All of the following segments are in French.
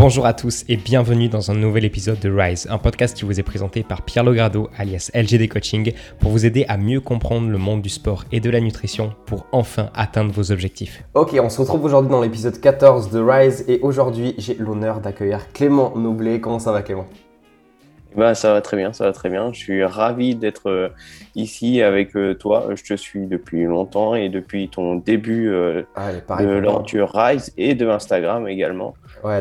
Bonjour à tous et bienvenue dans un nouvel épisode de Rise, un podcast qui vous est présenté par Pierre Logrado alias LGD Coaching pour vous aider à mieux comprendre le monde du sport et de la nutrition pour enfin atteindre vos objectifs. Ok, on se retrouve aujourd'hui dans l'épisode 14 de Rise et aujourd'hui j'ai l'honneur d'accueillir Clément Noblet. Comment ça va Clément? Bah, ça va très bien, ça va très bien. Je suis ravi d'être euh, ici avec euh, toi. Je te suis depuis longtemps et depuis ton début euh, ah, de l'aventure Rise et de Instagram également.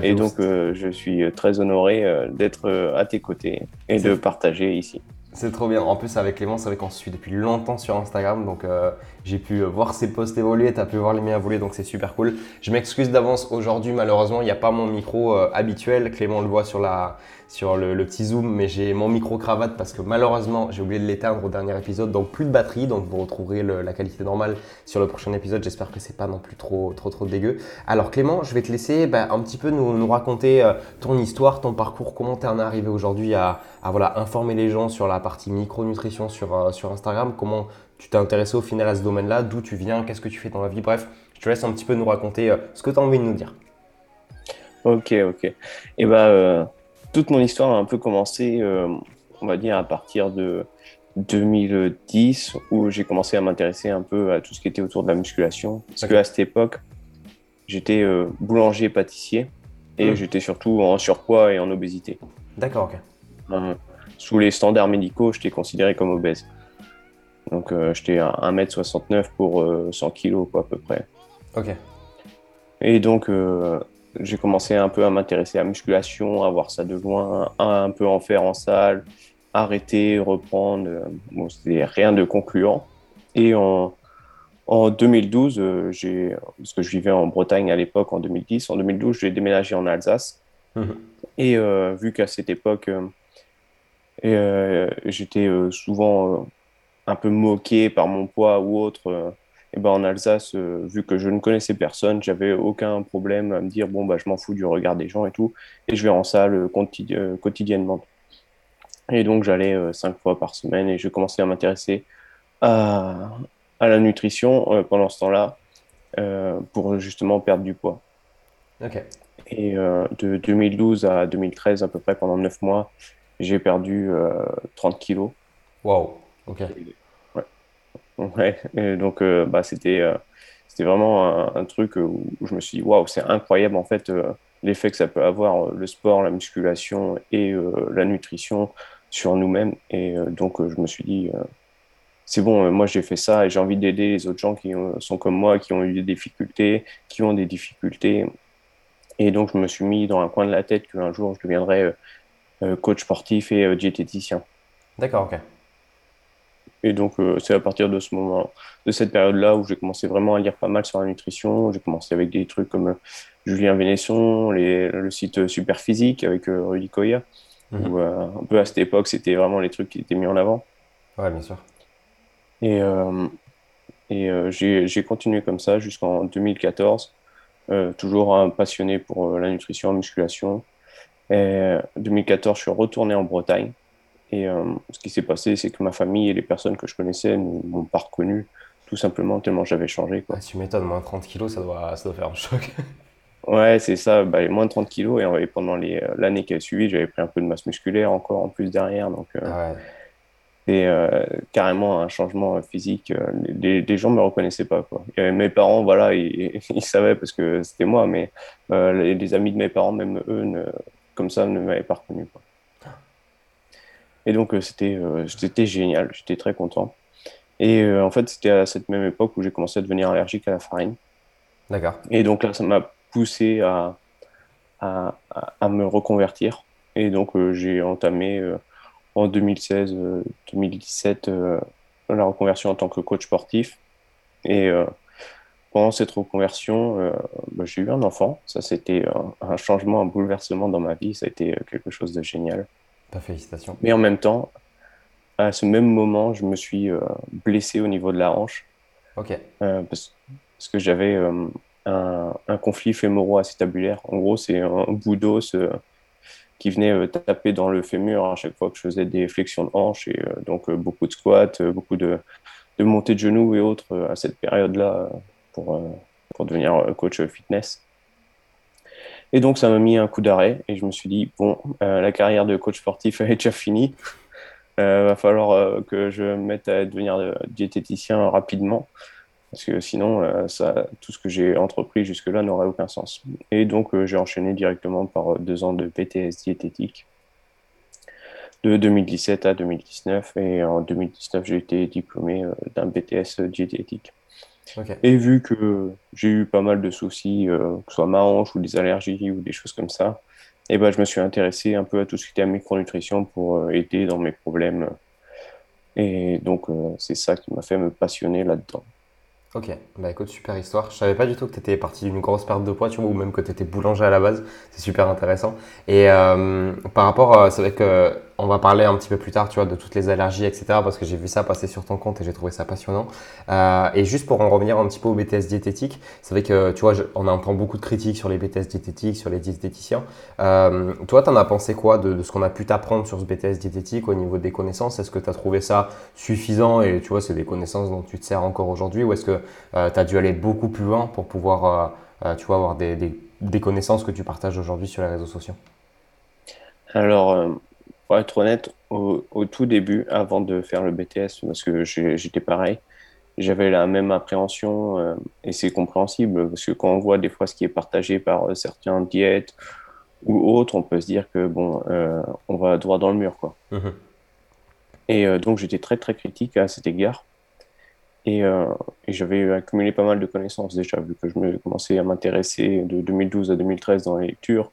et donc, je suis très honoré d'être à tes côtés et de partager ici. C'est trop bien. En plus, avec Clément, c'est vrai qu'on se suit depuis longtemps sur Instagram. Donc, euh, j'ai pu voir ses posts évoluer. Tu as pu voir les miens évoluer. Donc, c'est super cool. Je m'excuse d'avance. Aujourd'hui, malheureusement, il n'y a pas mon micro euh, habituel. Clément le voit sur, la, sur le, petit zoom. Mais j'ai mon micro cravate parce que malheureusement, j'ai oublié de l'éteindre au dernier épisode. Donc, plus de batterie. Donc, vous retrouverez la qualité normale sur le prochain épisode. J'espère que c'est pas non plus trop, trop, trop dégueu. Alors, Clément, je vais te laisser bah, un petit peu nous, nous raconter euh, ton histoire, ton parcours, comment tu en es arrivé aujourd'hui à, à voilà, informer les gens sur la partie micronutrition sur, euh, sur Instagram, comment tu t'es intéressé au final à ce domaine-là, d'où tu viens, qu'est-ce que tu fais dans la vie, bref, je te laisse un petit peu nous raconter euh, ce que tu as envie de nous dire. Ok, ok. Et eh ben, toute mon histoire a un peu commencé, on va dire, à partir de 2010, où j'ai commencé à m'intéresser un peu à tout ce qui était autour de la musculation. Parce qu'à cette époque, j'étais boulanger-pâtissier et mmh. j'étais surtout en surpoids et en obésité. D'accord, ok. Sous les standards médicaux, j'étais considéré comme obèse. Donc euh, j'étais à 1m69 pour 100 euh, kg quoi, à peu près. Ok. Et donc euh, j'ai commencé un peu à m'intéresser à la musculation, à voir ça de loin, à un peu en faire en salle, arrêter, reprendre. Bon, c'était rien de concluant. Et en, en 2012, j'ai, parce que je vivais en Bretagne à l'époque, en 2010, en 2012, j'ai déménagé en Alsace. Mhm. Et vu qu'à cette époque, euh, j'étais euh, souvent euh, un peu moqué par mon poids ou autre. Et ben en Alsace, vu que je ne connaissais personne, j'avais aucun problème à me dire bon bah je m'en fous du regard des gens et tout, et je vais en salle quotidiennement. Et donc j'allais cinq fois par semaine et je commençais à m'intéresser à, à, la nutrition pendant ce temps-là pour justement perdre du poids. Ok. Et de 2012 à 2013, à peu près pendant neuf mois, j'ai perdu 30 euh, kilos. Waouh, ok. Donc, euh, bah, c'était euh, c'était vraiment un, truc où je me suis dit, waouh, c'est incroyable en fait l'effet que ça peut avoir le sport, la musculation et la nutrition sur nous-mêmes. Et donc, je me suis dit, c'est bon, moi j'ai fait ça et j'ai envie d'aider les autres gens qui sont comme moi, qui ont eu des difficultés, qui ont des difficultés. Et donc, je me suis mis dans un coin de la tête qu'un jour je deviendrais euh, coach sportif et euh, diététicien. D'accord, ok. Et donc, euh, c'est à partir de ce moment, de cette période-là, où j'ai commencé vraiment à lire pas mal sur la nutrition. J'ai commencé avec des trucs comme Julien Vénesson, les, le site Super Physique avec Rudy Koya. Mhm. un peu à cette époque, c'était vraiment les trucs qui étaient mis en avant. Ouais, bien sûr. Et, et j'ai continué comme ça jusqu'en 2014, toujours un passionné pour la nutrition, la musculation. Et 2014, je suis retourné en Bretagne. Et euh, ce qui s'est passé, c'est que ma famille et les personnes que je connaissais ne m'ont pas reconnu, tout simplement tellement j'avais changé. Quoi. Ah, tu m'étonnes, moins 30 kilos, ça doit, ça doit faire un choc. ouais, c'est ça, bah, moins de 30 kilos. Et, pendant euh, l'année qui a suivi, j'avais pris un peu de masse musculaire encore en plus derrière. Donc, euh, ah c'est carrément un changement physique. Les, gens ne me reconnaissaient pas. Quoi. mes parents, voilà, ils, ils savaient parce que c'était moi, mais les, les, amis de mes parents, même eux, ne comme ça ne m'avait pas reconnu. Et donc, euh, c'était euh, c'était génial, j'étais très content. Et euh, en fait, c'était à cette même époque où j'ai commencé à devenir allergique à la farine. D'accord. Et donc là, ça m'a poussé à, à, à, me reconvertir. Et donc, j'ai entamé en 2016-2017 la reconversion en tant que coach sportif. Et pendant cette reconversion, bah, j'ai eu un enfant. Ça, c'était un, changement, un bouleversement dans ma vie. Ça a été quelque chose de génial. Pas félicitations. Mais en même temps, à ce même moment, je me suis euh, blessé au niveau de la hanche. Ok. Parce, que j'avais un, un, conflit fémoro-acétabulaire. En gros, c'est un bout d'os qui venait taper dans le fémur à chaque fois que je faisais des flexions de hanche. Et donc, beaucoup de squats, beaucoup de, de montées de genoux et autres à cette période-là pour, euh, pour devenir euh, coach fitness. Et donc, ça m'a mis un coup d'arrêt et je me suis dit, bon, la carrière de coach sportif est déjà finie. Il va falloir que je me mette à devenir diététicien rapidement. Parce que sinon, ça, tout ce que j'ai entrepris jusque-là n'aurait aucun sens. Et donc, j'ai enchaîné directement par deux ans de PTS diététique de 2017 à 2019. Et en 2019, j'ai été diplômé euh, d'un BTS diététique. Et vu que j'ai eu pas mal de soucis, euh, que ce soit ma hanche ou des allergies ou des choses comme ça, et eh ben, je me suis intéressé un peu à tout ce qui était micronutrition pour euh, aider dans mes problèmes. Et donc, c'est ça qui m'a fait me passionner là-dedans. Ok, bah écoute, super histoire. Je savais pas du tout que tu étais parti d'une grosse perte de poids, tu vois, ou même que tu étais boulanger à la base. C'est super intéressant. Et euh, par rapport, c'est vrai que on va parler un petit peu plus tard, tu vois, de toutes les allergies, etc. Parce que j'ai vu ça passer sur ton compte et j'ai trouvé ça passionnant. Euh, et juste pour en revenir un petit peu au BTS diététique, c'est vrai que, tu vois, on entend beaucoup de critiques sur les BTS diététiques, sur les diététiciens. Euh, toi, tu en as pensé quoi de, ce qu'on a pu t'apprendre sur ce BTS diététique au niveau des connaissances? Est-ce que tu as trouvé ça suffisant et tu vois, c'est des connaissances dont tu te sers encore aujourd'hui Ou est-ce que euh, tu as dû aller beaucoup plus loin pour pouvoir, tu vois, avoir des, des connaissances que tu partages aujourd'hui sur les réseaux sociaux? Alors, pour être honnête, au, tout début, avant de faire le BTS, parce que j'étais pareil, j'avais la même appréhension euh, et c'est compréhensible parce que quand on voit des fois ce qui est partagé par euh, certains diètes ou autres, on peut se dire que bon, euh, on va droit dans le mur, quoi. Mhm. Et donc j'étais très très critique à cet égard. Et, j'avais accumulé pas mal de connaissances déjà, vu que je me commençais à m'intéresser de 2012 à 2013 dans les lectures.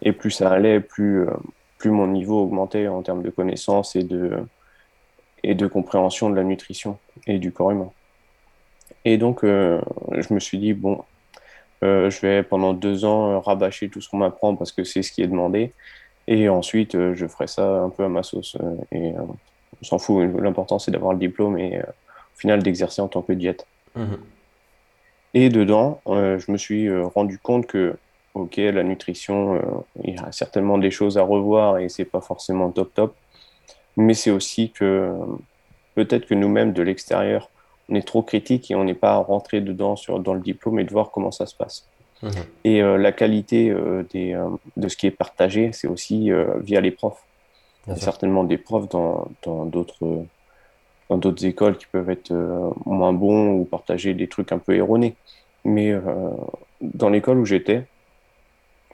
Et plus ça allait, plus plus mon niveau augmentait en termes de connaissances et de, et de compréhension de la nutrition et du corps humain. Et donc, euh, je me suis dit, bon, euh, je vais pendant deux ans rabâcher tout ce qu'on m'apprend parce que c'est ce qui est demandé. Et ensuite, euh, je ferai ça un peu à ma sauce. et on s'en fout. L'important, c'est d'avoir le diplôme et au final d'exercer en tant que diète. Mmh. Et dedans, je me suis rendu compte que ok, la nutrition, euh, il y a certainement des choses à revoir et c'est pas forcément top top. Mais c'est aussi que peut-être que nous-mêmes de l'extérieur, on est trop critique et on n'est pas rentré dedans sur, dans le diplôme et de voir comment ça se passe. Mmh. Et euh, la qualité euh, des, de ce qui est partagé, c'est aussi via les profs. Il y a certainement des profs dans d'autres dans d'autres écoles qui peuvent être moins bons ou partager des trucs un peu erronés. Mais dans l'école où j'étais,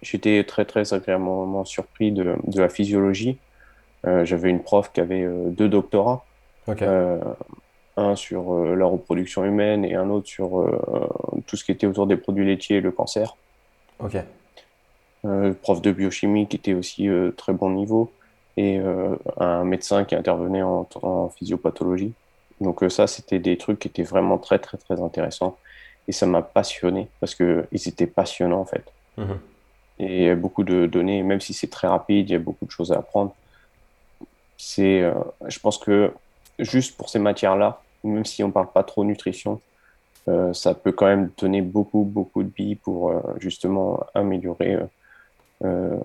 J'étais très très agréablement surpris de, de la physiologie. Euh, J'avais une prof qui avait euh, deux doctorats, euh, un sur la reproduction humaine et un autre sur tout ce qui était autour des produits laitiers et le cancer. Ok. prof de biochimie qui était aussi très bon niveau et un médecin qui intervenait en, en physiopathologie. Donc ça, c'était des trucs qui étaient vraiment très très très intéressants et ça m'a passionné parce que ils étaient passionnants en fait. Mhm et il y a beaucoup de données, même si c'est très rapide, il y a beaucoup de choses à apprendre. C'est, euh, je pense que juste pour ces matières-là, même si on ne parle pas trop nutrition, euh, ça peut quand même donner beaucoup, beaucoup de billes pour euh, justement améliorer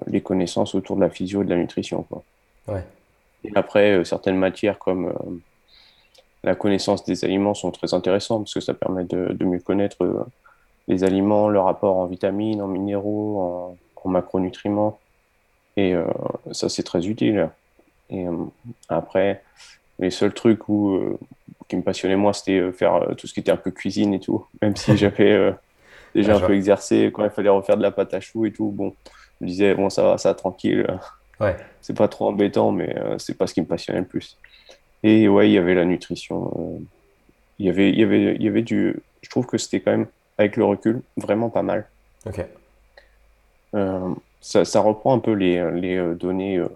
les connaissances autour de la physio et de la nutrition. Quoi. Ouais. Et après, certaines matières comme la connaissance des aliments sont très intéressantes parce que ça permet de, de mieux connaître les aliments, leur rapport en vitamines, en minéraux, en, macronutriments. Et euh, ça, c'est très utile. Et euh, après, les seuls trucs où, euh, qui me passionnaient moi, c'était faire tout ce qui était un peu cuisine et tout. Même si j'avais déjà un peu exercé quand il fallait refaire de la pâte à choux et tout. Bon, je me disais, bon, ça va, ça tranquille. Ouais. C'est pas trop embêtant, mais c'est pas ce qui me passionnait le plus. Et ouais, il y avait la nutrition. il y avait, il y avait, il y avait du. Je trouve que c'était quand même, avec le recul, vraiment pas mal. Ok. Euh, ça, reprend un peu les, les euh, données euh,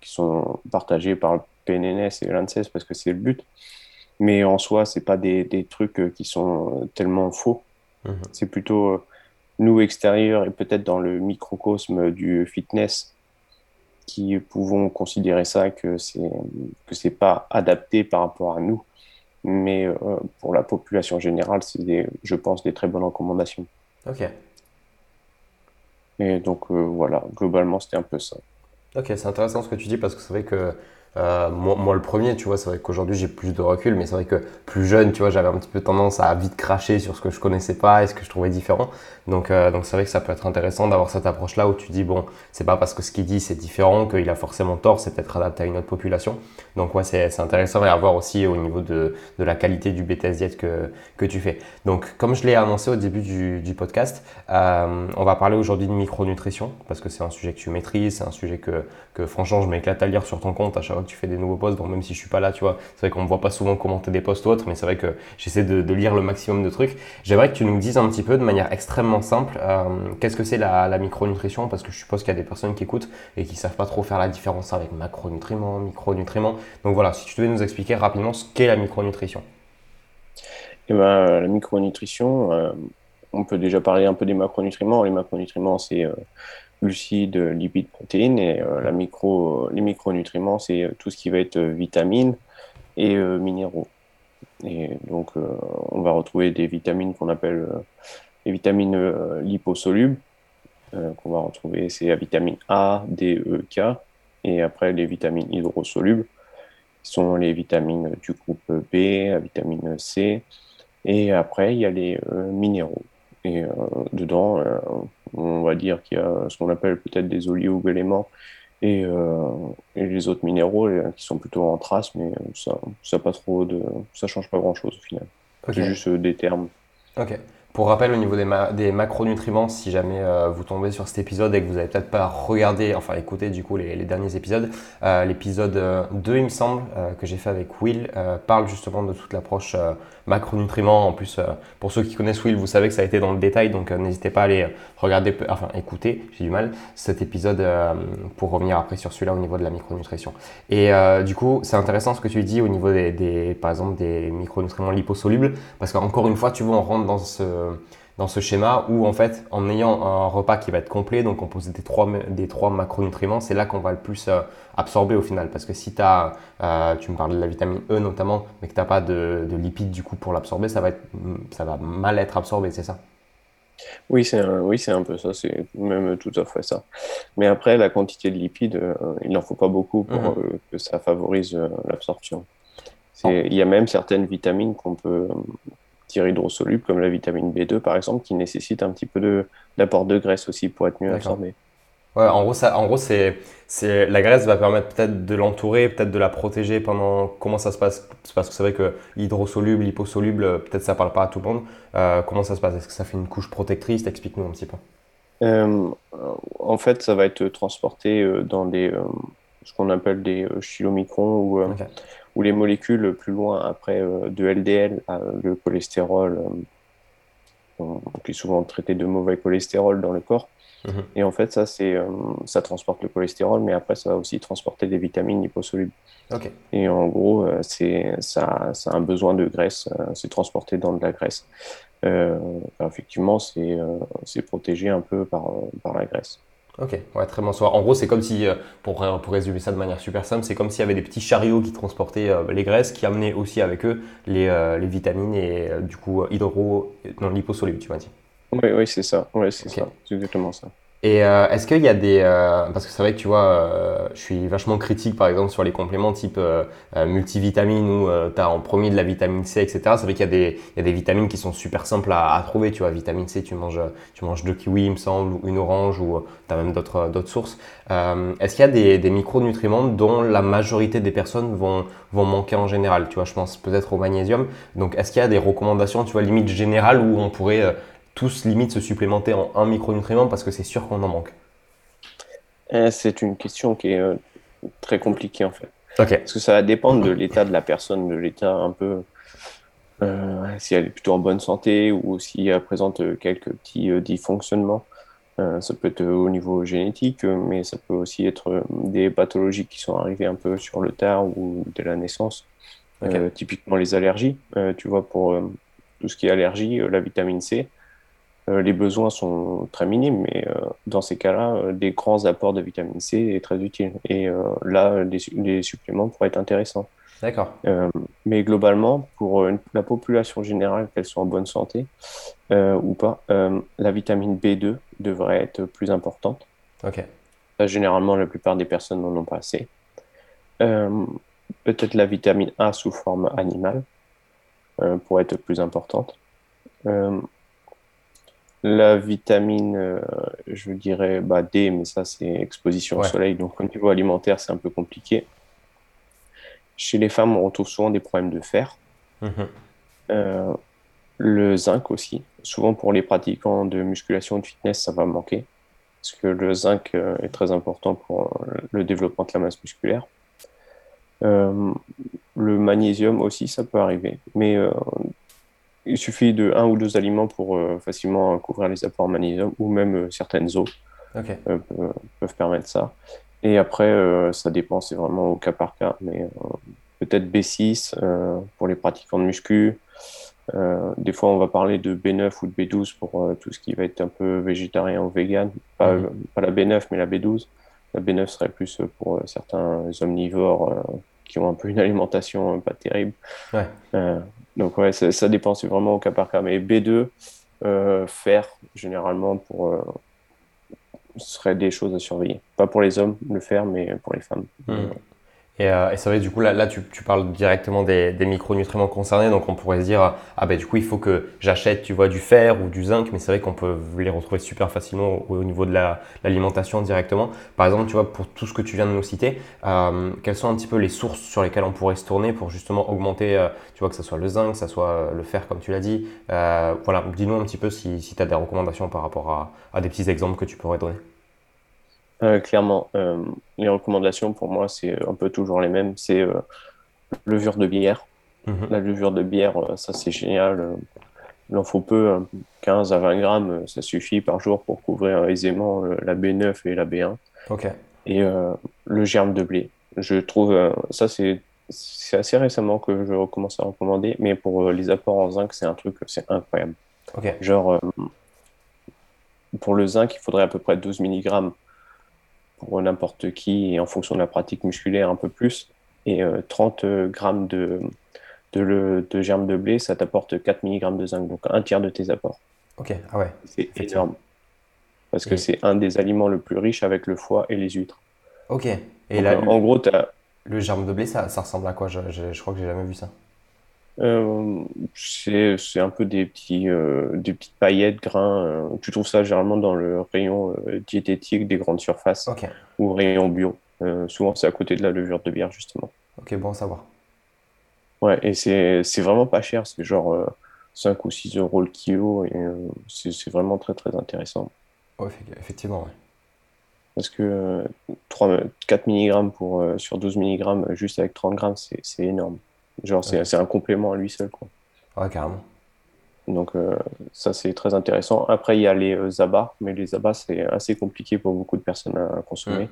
qui sont partagées par le PNNS et l'ANSES parce que c'est le but. Mais en soi, c'est pas des, des, trucs qui sont tellement faux. Mhm. C'est plutôt nous extérieurs et peut-être dans le microcosme du fitness qui pouvons considérer ça que c'est que c'est pas adapté par rapport à nous mais pour la population générale c'est je pense des très bonnes recommandations ok et donc euh, voilà, globalement, c'était un peu ça. Ok, c'est intéressant ce que tu dis parce que c'est vrai que euh, moi, le premier, tu vois, c'est vrai qu'aujourd'hui j'ai plus de recul, mais c'est vrai que plus jeune, tu vois, j'avais un petit peu tendance à vite cracher sur ce que je connaissais pas et ce que je trouvais différent. Donc, euh, donc c'est vrai que ça peut être intéressant d'avoir cette approche-là où tu dis bon, c'est pas parce que ce qu'il dit c'est différent qu'il a forcément tort, c'est peut-être adapté à une autre population. Donc ouais, c'est intéressant à voir aussi au niveau de, de la qualité du BTS diète que, que tu fais. Donc, comme je l'ai annoncé au début du, du podcast, euh, on va parler aujourd'hui de micronutrition parce que c'est un sujet que tu maîtrises, c'est un sujet que, franchement je m'éclate à lire sur ton compte à chaque fois que tu fais des nouveaux posts. Donc même si je suis pas là, tu vois, c'est vrai qu'on me voit pas souvent commenter des posts ou autres, mais c'est vrai que j'essaie de, lire le maximum de trucs. J'aimerais que tu nous dises un petit peu de manière extrêmement simple euh, qu'est-ce que c'est la, micronutrition? Parce que je suppose qu'il y a des personnes qui écoutent et qui savent pas trop faire la différence avec macronutriments, micronutriments. Donc voilà, si tu devais nous expliquer rapidement ce qu'est la micronutrition. Eh ben, la micronutrition, euh, on peut déjà parler un peu des macronutriments. Les macronutriments, c'est euh, glucides, lipides, protéines. Et euh, la micro, les micronutriments, c'est euh, tout ce qui va être vitamines et minéraux. Et donc, on va retrouver des vitamines qu'on appelle les vitamines liposolubles, qu'on va retrouver, c'est la vitamine A, D, E, K. Et après, les vitamines hydrosolubles, sont les vitamines du groupe B, la vitamine C. Et après, il y a les minéraux. Et euh, dedans, euh, on va dire qu'il y a ce qu'on appelle peut-être des oligo-éléments et, euh, et, les autres minéraux qui sont plutôt en trace, mais ça, ça pas trop de, ça change pas grand-chose au final. C'est juste des termes. Ok. Pour rappel, au niveau des, macronutriments, si jamais vous tombez sur cet épisode et que vous n'avez peut-être pas regardé, enfin écouté du coup les, derniers épisodes, l'épisode 2, il me semble, que j'ai fait avec Will, parle justement de toute l'approche macronutriments. En plus, euh, pour ceux qui connaissent Will, vous savez que ça a été dans le détail, donc euh, n'hésitez pas à aller regarder, enfin écouter, j'ai du mal, cet épisode euh, pour revenir après sur celui-là au niveau de la micronutrition. Et du coup, c'est intéressant ce que tu dis au niveau des, des par exemple, des micronutriments liposolubles, parce qu'encore une fois, tu vois, on rentre dans ce dans ce schéma où en fait en ayant un repas qui va être complet, donc composé des trois, des trois macronutriments, c'est là qu'on va le plus euh, absorber au final. Parce que si tu as, euh, tu me parles de la vitamine E notamment, mais que tu n'as pas de, de, lipides du coup pour l'absorber, ça, va être, ça va mal être absorbé, c'est ça? Oui, c'est un, oui, un peu ça, c'est même tout à fait ça. Mais après, la quantité de lipides, euh, il n'en faut pas beaucoup pour mmh que ça favorise l'absorption. Il y a même certaines vitamines qu'on peut, hydrosolubles comme la vitamine B2 par exemple qui nécessite un petit peu d'apport de, graisse aussi pour être mieux absorbé. Ouais, en gros, ça, en gros c'est, c'est, la graisse va permettre peut-être de l'entourer, peut-être de la protéger pendant. Comment ça se passe? Parce que c'est vrai que l'hydrosoluble, l'hyposoluble, peut-être ça parle pas à tout le monde. Euh, comment ça se passe? Est-ce que ça fait une couche protectrice? Explique-nous un petit peu. Euh, en fait, ça va être transporté euh, dans des, ce qu'on appelle des chilomicrons ou ou les molécules plus loin après euh, de LDL, le cholestérol, euh, qui est souvent traité de mauvais cholestérol dans le corps. Mhm. Et en fait, ça, c'est, euh, ça transporte le cholestérol, mais après, ça va aussi transporter des vitamines liposolubles. Et en gros, c'est, ça, ça, a un besoin de graisse, c'est transporté dans de la graisse. effectivement, c'est, c'est protégé un peu par, par la graisse. Ok, ouais, très bon soir. En gros, c'est comme si, euh, pour, pour résumer ça de manière super simple, c'est comme s'il y avait des petits chariots qui transportaient euh, les graisses, qui amenaient aussi avec eux les, euh, les vitamines et du coup hydro, non, liposolubles, tu m'as dit. Oui, oui, c'est ça. Ouais, c'est ça. C'est exactement ça. Et euh, est-ce qu'il y a des... Euh, parce que c'est vrai que tu vois, euh, je suis vachement critique par exemple sur les compléments type multivitamines où tu as en premier de la vitamine C, etc. C'est vrai qu'il y, y a des vitamines qui sont super simples à, trouver. Tu vois, vitamine C, tu manges, tu manges deux kiwis, il me semble, ou une orange, ou tu as même d'autres, d'autres sources. est-ce qu'il y a des, des micronutriments dont la majorité des personnes vont, vont manquer en général? Tu vois, je pense peut-être au magnésium. Donc est-ce qu'il y a des recommandations, tu vois, limite générales où on pourrait tous limite se supplémenter en un micronutriment parce que c'est sûr qu'on en manque eh, C'est une question qui est euh, très compliquée en fait. Parce que ça va dépendre de l'état de la personne, de l'état un peu. Euh, si elle est plutôt en bonne santé ou si elle présente quelques petits euh, dysfonctionnements. ça peut être au niveau génétique, mais ça peut aussi être des pathologies qui sont arrivées un peu sur le tard ou dès la naissance. typiquement les allergies. tu vois, pour tout ce qui est allergie, la vitamine C, euh, les besoins sont très minimes, mais euh, dans ces cas-là, euh, des grands apports de vitamine C est très utile. Et là, les, suppléments pourraient être intéressants. D'accord. mais globalement, pour la population générale, qu'elle soit en bonne santé ou pas, la vitamine B2 devrait être plus importante. Ok. généralement, la plupart des personnes n'en ont pas assez. Euh, peut-être la vitamine A sous forme animale euh, pour être plus importante. Euh, la vitamine, je dirais bah, D, mais ça c'est exposition au soleil, donc au niveau alimentaire c'est un peu compliqué. Chez les femmes, on retrouve souvent des problèmes de fer. Mhm. le zinc aussi. Souvent pour les pratiquants de musculation et de fitness, ça va manquer. Parce que le zinc est très important pour le développement de la masse musculaire. Euh, le magnésium aussi, ça peut arriver. Mais euh, il suffit de un ou deux aliments pour euh, facilement couvrir les apports en magnésium ou même certaines eaux peuvent permettre ça. Et après, ça dépend, c'est vraiment au cas par cas. Mais peut-être B6 pour les pratiquants de muscu. des fois, on va parler de B9 ou de B12 pour tout ce qui va être un peu végétarien ou vegan. Pas, mhm. pas la B9, mais la B12. La B9 serait plus pour certains omnivores qui ont un peu une alimentation pas terrible. Euh, donc ouais, ça, dépend, c'est vraiment au cas par cas. Mais B2, euh, fer, généralement, pour, euh, ce serait des choses à surveiller. Pas pour les hommes, le fer, mais pour les femmes. Hmm. Euh, et, c'est vrai, du coup, là, là tu, tu parles directement des, des, micronutriments concernés, donc on pourrait se dire, ah ben du coup, il faut que j'achète, tu vois, du fer ou du zinc, mais c'est vrai qu'on peut les retrouver super facilement au, niveau de l'alimentation directement. Par exemple, tu vois, pour tout ce que tu viens de nous citer, euh, quelles sont un petit peu les sources sur lesquelles on pourrait se tourner pour justement augmenter, euh, tu vois, que ce soit le zinc, que ce soit le fer, comme tu l'as dit. voilà, dis-nous un petit peu si, si tu as des recommandations par rapport à, à des petits exemples que tu pourrais donner. Euh, clairement, euh, les recommandations pour moi, c'est un peu toujours les mêmes. C'est euh, levure de bière. Mhm. La levure de bière, ça c'est génial. Il en faut peu, 15 hein. à 20 grammes, ça suffit par jour pour couvrir aisément la B9 et la B1. Et le germe de blé. Je trouve, ça c'est assez récemment que je recommence à recommander, mais pour les apports en zinc, c'est un truc, c'est incroyable. Genre, pour le zinc, il faudrait à peu près 12 mg pour n'importe qui et en fonction de la pratique musculaire un peu plus. Et 30 euh, grammes de, de, de germe de blé, ça t'apporte 4 mg de zinc, donc un tiers de tes apports. Ok, ah ouais. C'est énorme. Parce que c'est un des aliments le plus riche avec le foie et les huîtres. Ok. Et là, en gros, as... le germe de blé, ça, ça ressemble à quoi? Je, je crois que j'ai jamais vu ça. Euh, c'est un peu des, petits, euh, des petites paillettes, grains. Euh, tu trouves ça généralement dans le rayon diététique des grandes surfaces ou rayon bio. souvent, c'est à côté de la levure de bière, justement. Ok, bon à savoir. Ouais, et c'est vraiment pas cher. C'est genre 5 ou 6 euros le kilo. Et c'est vraiment très, très intéressant. Ouais, effectivement, ouais. Parce que 3, 4 mg pour, sur 12 mg juste avec 30 grammes, c'est énorme. Genre, c'est un complément à lui seul. Quoi. Ouais, carrément. Donc, euh, ça, c'est très intéressant. Après, il y a les euh, abats, mais les abats, c'est assez compliqué pour beaucoup de personnes à consommer.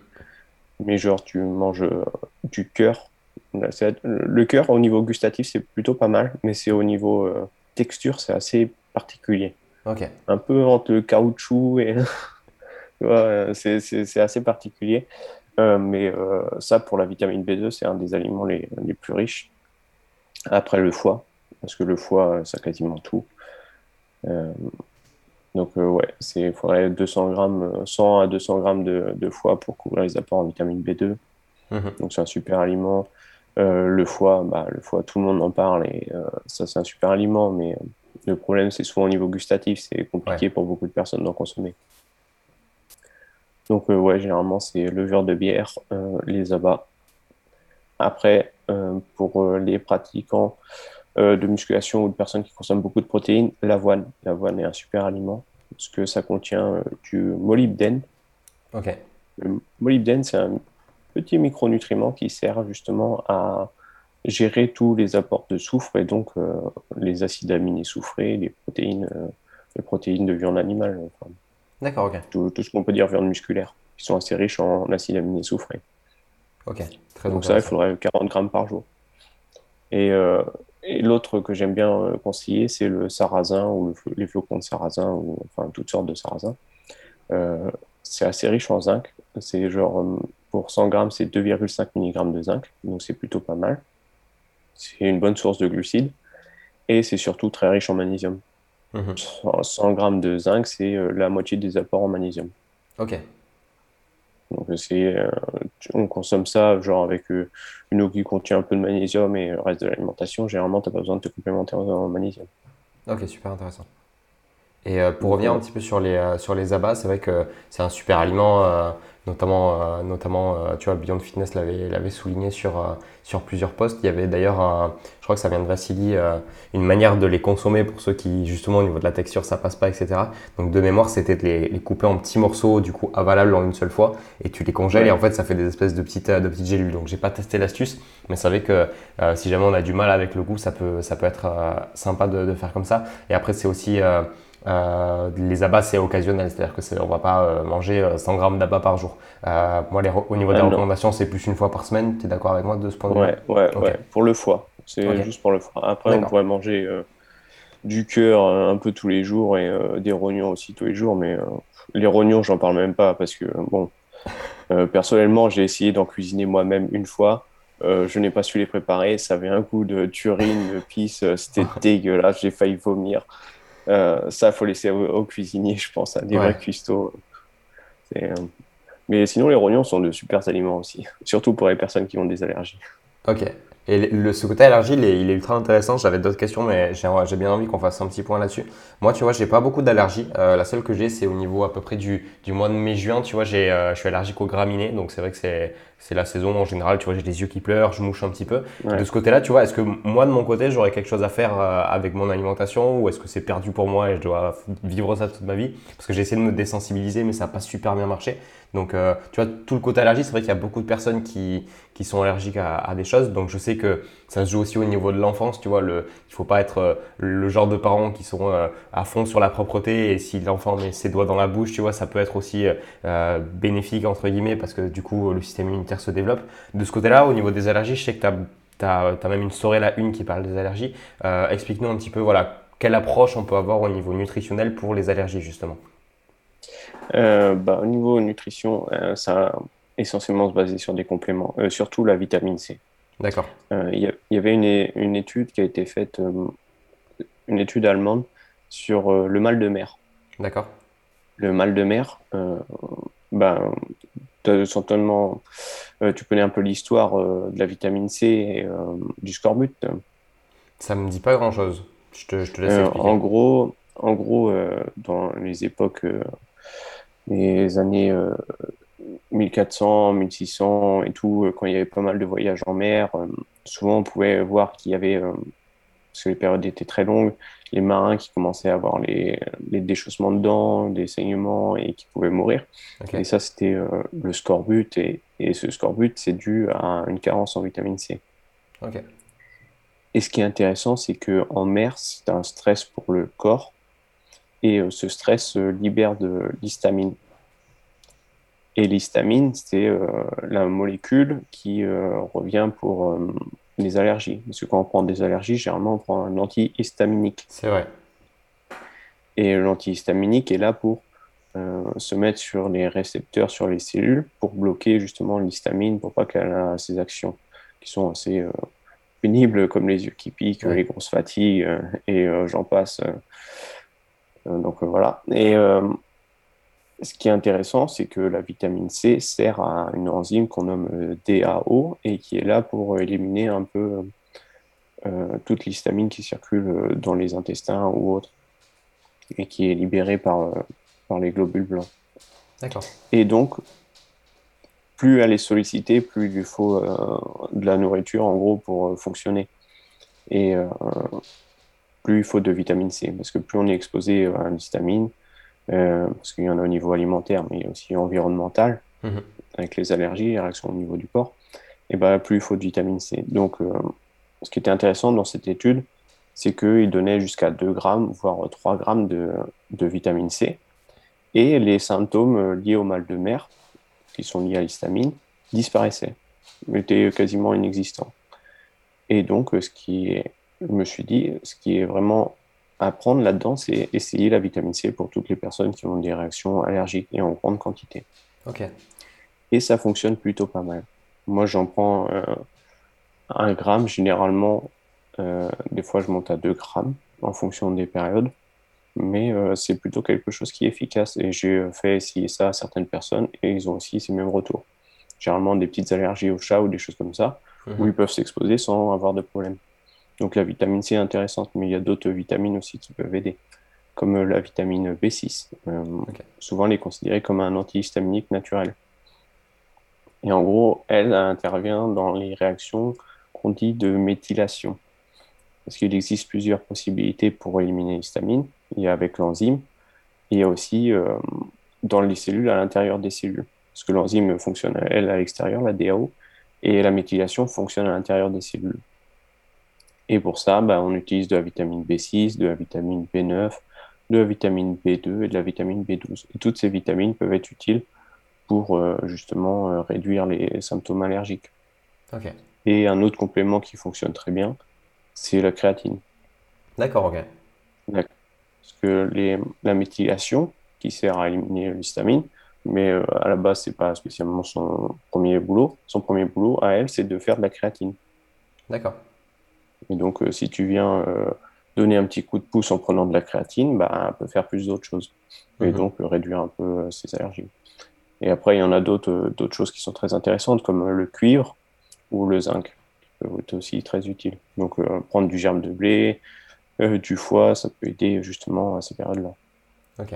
Mais genre, tu manges euh, du cœur. Le cœur, au niveau gustatif, c'est plutôt pas mal, mais c'est au niveau texture, c'est assez particulier. Ok. Un peu entre le caoutchouc et. c'est assez particulier. mais ça, pour la vitamine B2, c'est un des aliments les, les plus riches. Après le foie, parce que le foie, ça quasiment tout. Euh, donc euh, ouais, il faudrait 200 grammes, 100 à 200 grammes de, foie pour couvrir les apports en vitamine B2. Mhm. Donc c'est un super aliment. Euh, le foie, bah, le foie, tout le monde en parle et ça c'est un super aliment, mais le problème c'est souvent au niveau gustatif, c'est compliqué pour beaucoup de personnes d'en consommer. Donc ouais, généralement c'est levure de bière, les abats. Après, euh, pour euh, les pratiquants euh, de musculation ou de personnes qui consomment beaucoup de protéines, l'avoine. L'avoine est un super aliment parce que ça contient du molybdène. Ok. Le molybdène, c'est un petit micronutriment qui sert justement à gérer tous les apports de soufre et donc les acides aminés soufrés, les protéines, les protéines de viande animale. D'accord, ok. Tout, tout ce qu'on peut dire viande musculaire, qui sont assez riches en acides aminés soufrés. Ok, très Donc ça, il faudrait 40 grammes par jour. Et, euh, et l'autre que j'aime bien euh, conseiller, c'est le sarrasin ou les flocons de sarrasin, ou enfin toutes sortes de sarrasin. Euh, c'est assez riche en zinc. C'est genre, pour 100 grammes, c'est 2,5 mg de zinc, donc c'est plutôt pas mal. C'est une bonne source de glucides. Et c'est surtout très riche en magnésium. 100 mhm. grammes de zinc, c'est la moitié des apports en magnésium. Ok. Donc, c'est, on consomme ça genre avec une eau qui contient un peu de magnésium et le reste de l'alimentation. Généralement, tu n'as pas besoin de te complémenter en magnésium. Ok, super intéressant. Et pour revenir un petit peu sur les, sur les abats, c'est vrai que c'est un super aliment notamment, euh, notamment euh, tu vois, Beyond Fitness l'avait souligné sur, euh, sur plusieurs posts. Il y avait d'ailleurs, je crois que ça vient de Vassili, une manière de les consommer pour ceux qui, justement, au niveau de la texture, ça passe pas, etc. Donc, de mémoire, c'était de les, couper en petits morceaux, du coup, avalables en une seule fois, et tu les congèles, et en fait, ça fait des espèces de petites, de petites gélules. Donc, j'ai pas testé l'astuce, mais c'est vrai que si jamais on a du mal avec le goût, ça peut, ça peut être sympa de, de, faire comme ça. Et après, c'est aussi euh, les abats, c'est occasionnel, c'est-à-dire que on va pas euh, manger 100 euh, grammes d'abats par jour. moi, au niveau des recommandations, c'est plus une fois par semaine. Tu es d'accord avec moi de ce point de vue? Ouais, ouais, ouais, pour le foie. C'est juste pour le foie. Après, on pourrait manger du cœur un peu tous les jours et des rognons aussi tous les jours, mais les rognons, j'en parle même pas parce que, bon, personnellement, j'ai essayé d'en cuisiner moi-même une fois. je n'ai pas su les préparer. Ça avait un goût de turine, de pisse. C'était dégueulasse. J'ai failli vomir. Euh, ça, il faut laisser aux, cuisiniers, je pense, à des vrais cuistots. Euh, mais sinon, les rognons sont de super aliments aussi, surtout pour les personnes qui ont des allergies. Ok. Et le, ce côté allergie, il est, ultra intéressant. J'avais d'autres questions, mais j'ai bien envie qu'on fasse un petit point là-dessus. Moi, tu vois, j'ai pas beaucoup d'allergies. Euh, la seule que j'ai, c'est au niveau à peu près du, du mois de mai-juin. Tu vois, je suis allergique aux graminées, donc c'est vrai que c'est c'est la saison en général, tu vois, j'ai les yeux qui pleurent, je mouche un petit peu. De ce côté-là, tu vois, est-ce que moi de mon côté, j'aurais quelque chose à faire euh, avec mon alimentation ou est-ce que c'est perdu pour moi et je dois vivre ça toute ma vie? Parce que j'ai essayé de me désensibiliser, mais ça n'a pas super bien marché. Donc, euh, tu vois, tout le côté allergie, c'est vrai qu'il y a beaucoup de personnes qui, sont allergiques à, des choses. Donc, je sais que ça se joue aussi au niveau de l'enfance, tu vois. Il faut pas être euh, le genre de parents qui sont à fond sur la propreté et si l'enfant met ses doigts dans la bouche, tu vois, ça peut être aussi bénéfique, entre guillemets, parce que du coup, le système immunitaire se développe. De ce côté-là, au niveau des allergies, je sais que tu as, même une story la une qui parle des allergies. Euh, explique-nous un petit peu voilà, quelle approche on peut avoir au niveau nutritionnel pour les allergies, justement. Euh, bah, au niveau nutrition, euh, ça va essentiellement se baser sur des compléments, surtout la vitamine C. D'accord. Il y, avait une, une, étude qui a été faite, une étude allemande sur le mal de mer. D'accord. Le mal de mer, ben, certainement, euh, tu connais un peu l'histoire euh, de la vitamine C et euh, du scorbut. Ça me dit pas grand-chose. Je te, je te, laisse expliquer. en gros, en gros dans les époques, les années 1400, 1600 et tout, quand il y avait pas mal de voyages en mer, souvent on pouvait voir qu'il y avait, parce que les périodes étaient très longues, les marins qui commençaient à avoir les, les déchaussements de dents, des saignements et qui pouvaient mourir. Et ça, c'était euh, le scorbut. Et, et ce scorbut, c'est dû à une carence en vitamine C. Et ce qui est intéressant, c'est qu'en mer, c'est un stress pour le corps. Et euh, ce stress libère de l'histamine. Et l'histamine, c'est euh, la molécule qui revient pour les allergies. Parce que quand on prend des allergies, généralement, on prend un antihistaminique. C'est vrai. Et l'antihistaminique est là pour euh, se mettre sur les récepteurs, sur les cellules, pour bloquer justement l'histamine, pour pas qu'elle ait ces actions qui sont assez euh, pénibles, comme les yeux qui piquent, les grosses fatigues, euh, et j'en passe. Donc voilà. Et ce qui est intéressant, c'est que la vitamine C sert à une enzyme qu'on nomme euh, DAO et qui est là pour éliminer un peu euh, toute l'histamine qui circule euh, dans les intestins ou autres et qui est libérée par, par les globules blancs. D'accord. Et donc, plus elle est sollicitée, plus il lui faut de la nourriture en gros pour fonctionner. Et plus il faut de vitamine C parce que plus on est exposé à l'histamine, euh, parce qu'il y en a au niveau alimentaire, mais aussi environnemental, mhm. avec les allergies, les réactions au niveau du corps, et ben, plus il faut de vitamine C. Donc, euh, ce qui était intéressant dans cette étude, c'est qu'il donnait jusqu'à 2 grammes, voire 3 grammes de, de, vitamine C, et les symptômes liés au mal de mer, qui sont liés à l'histamine, disparaissaient, étaient quasiment inexistants. Et donc, ce qui est, je me suis dit, ce qui est vraiment à prendre là-dedans, c'est essayer la vitamine C pour toutes les personnes qui ont des réactions allergiques et en grande quantité. Ok. Et ça fonctionne plutôt pas mal. Moi, j'en prends euh, un gramme généralement. Euh, des fois, je monte à 2 grammes en fonction des périodes. mais c'est plutôt quelque chose qui est efficace. Et j'ai fait essayer ça à certaines personnes et ils ont aussi ces mêmes retours. Généralement des petites allergies au chat ou des choses comme ça, où mhm. ils peuvent s'exposer sans avoir de problème. Donc la vitamine C est intéressante, mais il y a d'autres vitamines aussi qui peuvent aider, comme la vitamine B6. Souvent, elle est considérée comme un antihistaminique naturel. Et en gros, elle intervient dans les réactions qu'on dit de méthylation. Parce qu'il existe plusieurs possibilités pour éliminer l'histamine. Il y a avec l'enzyme, et il y a aussi euh, dans les cellules, à l'intérieur des cellules. Parce que l'enzyme fonctionne, elle, à l'extérieur, la DAO, et la méthylation fonctionne à l'intérieur des cellules. Et pour ça, bah, on utilise de la vitamine B6, de la vitamine B9, de la vitamine B2 et de la vitamine B12. Et toutes ces vitamines peuvent être utiles pour euh, justement euh, réduire les symptômes allergiques. Et un autre complément qui fonctionne très bien, c'est la créatine. D'accord, ok. Parce que les, la méthylation, qui sert à éliminer l'histamine, mais euh, à la base, c'est pas spécialement son premier boulot. Son premier boulot à elle, c'est de faire de la créatine. D'accord. Et donc, si tu viens donner un petit coup de pouce en prenant de la créatine, bah, elle peut faire plus d'autres choses. Et mhm. donc, réduire un peu ses allergies. Et après, il y en a d'autres euh, choses qui sont très intéressantes, comme euh, le cuivre ou le zinc, qui peuvent être aussi très utiles. Donc, euh, prendre du germe de blé, du foie, ça peut aider justement à ces périodes-là. Ok.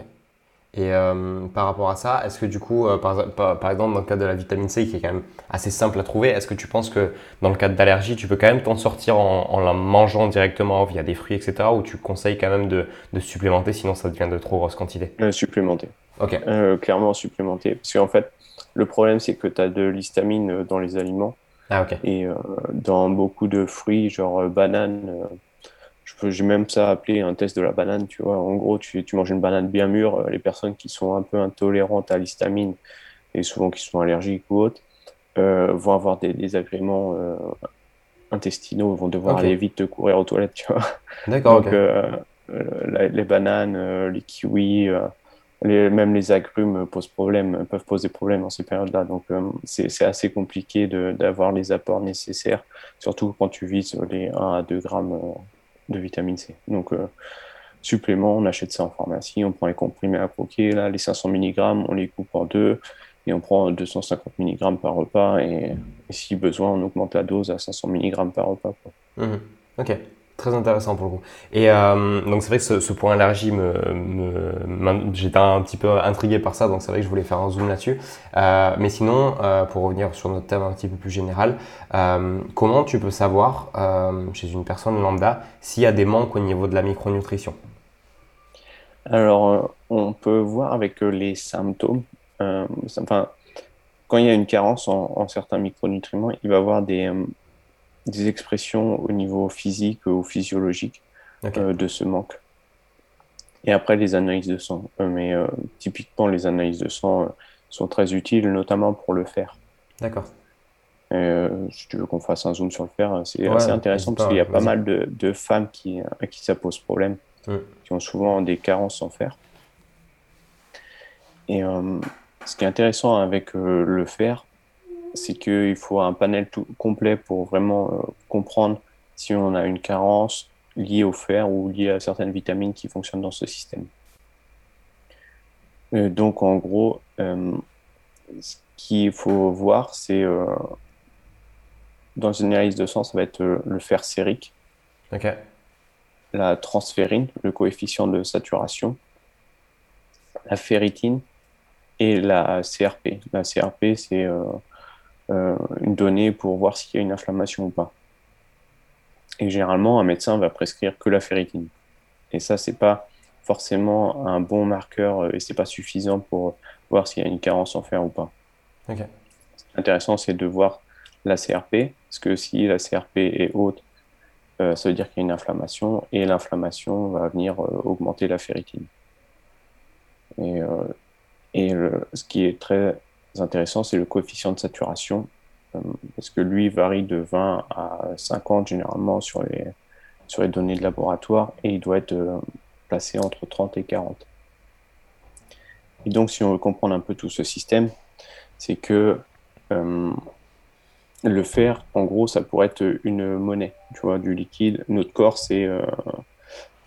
Et par rapport à ça, est-ce que du coup, par, par, exemple, dans le cas de la vitamine C, qui est quand même assez simple à trouver, est-ce que tu penses que dans le cas d'allergie, tu peux quand même t'en sortir en, en, la mangeant directement via des fruits, etc. Ou tu conseilles quand même de, de supplémenter, sinon ça devient de trop grosses quantités Supplémenter. Euh, clairement supplémenté. Parce qu'en fait, le problème, c'est que tu as de l'histamine euh, dans les aliments. Ah, Et euh, dans beaucoup de fruits, genre banane, je peux, j'ai même ça appelé un test de la banane, tu vois. En gros, tu, tu manges une banane bien mûre, les personnes qui sont un peu intolérantes à l'histamine et souvent qui sont allergiques ou autres, vont avoir des désagréments intestinaux, vont devoir aller vite courir aux toilettes, tu vois. D'accord. Donc, les bananes, les kiwis, même les agrumes posent problème, peuvent poser problème en ces périodes-là. Donc, euh, c'est assez compliqué d'avoir les apports nécessaires, surtout quand tu vises les 1 à 2 grammes euh, de vitamine C. Donc, euh, supplément, on achète ça en pharmacie, on prend les comprimés à croquer, là, les 500 mg, on les coupe en deux et on prend 250 mg par repas. Et, si besoin, on augmente la dose à 500 mg par repas. Mmh. Ok. Très intéressant pour le coup. Et euh, donc c'est vrai que ce, point allergie, me, j'étais un petit peu intrigué par ça, donc c'est vrai que je voulais faire un zoom là-dessus. Euh, mais sinon, euh, pour revenir sur notre thème un petit peu plus général, comment tu peux savoir chez une personne lambda s'il y a des manques au niveau de la micronutrition? Alors, on peut voir avec les symptômes. enfin, quand il y a une carence en, en certains micronutriments, il va y avoir des des expressions au niveau physique ou physiologique euh, de ce manque. Et après, les analyses de sang. Euh, mais euh, typiquement, les analyses de sang sont très utiles, notamment pour le fer. D'accord. si tu veux qu'on fasse un zoom sur le fer, c'est assez intéressant parce qu'il y a pas mal de, de, femmes qui, à qui ça pose problème, mm. qui ont souvent des carences en fer. Et ce qui est intéressant avec le fer, c'est qu'il faut un panel tout complet pour vraiment euh, comprendre si on a une carence liée au fer ou liée à certaines vitamines qui fonctionnent dans ce système. Euh, donc en gros, euh, ce qu'il faut voir, c'est dans une analyse de sang, ça va être le fer sérique, la transférine, le coefficient de saturation, la ferritine et la CRP. La CRP, c'est une donnée pour voir s'il y a une inflammation ou pas. Et généralement, un médecin va prescrire que la ferritine. Et ça, c'est pas forcément un bon marqueur euh, et c'est pas suffisant pour voir s'il y a une carence en fer ou pas. Okay. Intéressant, c'est de voir la CRP, parce que si la CRP est haute, euh, ça veut dire qu'il y a une inflammation et l'inflammation va venir augmenter la ferritine. Et, et ce qui est très intéressant, c'est le coefficient de saturation, euh, parce que lui varie de 20 à 50 généralement sur les, sur les données de laboratoire, et il doit être euh, placé entre 30 et 40. Et donc, si on veut comprendre un peu tout ce système, c'est que euh, le fer, en gros, ça pourrait être une monnaie, tu vois, du liquide. Notre corps, c'est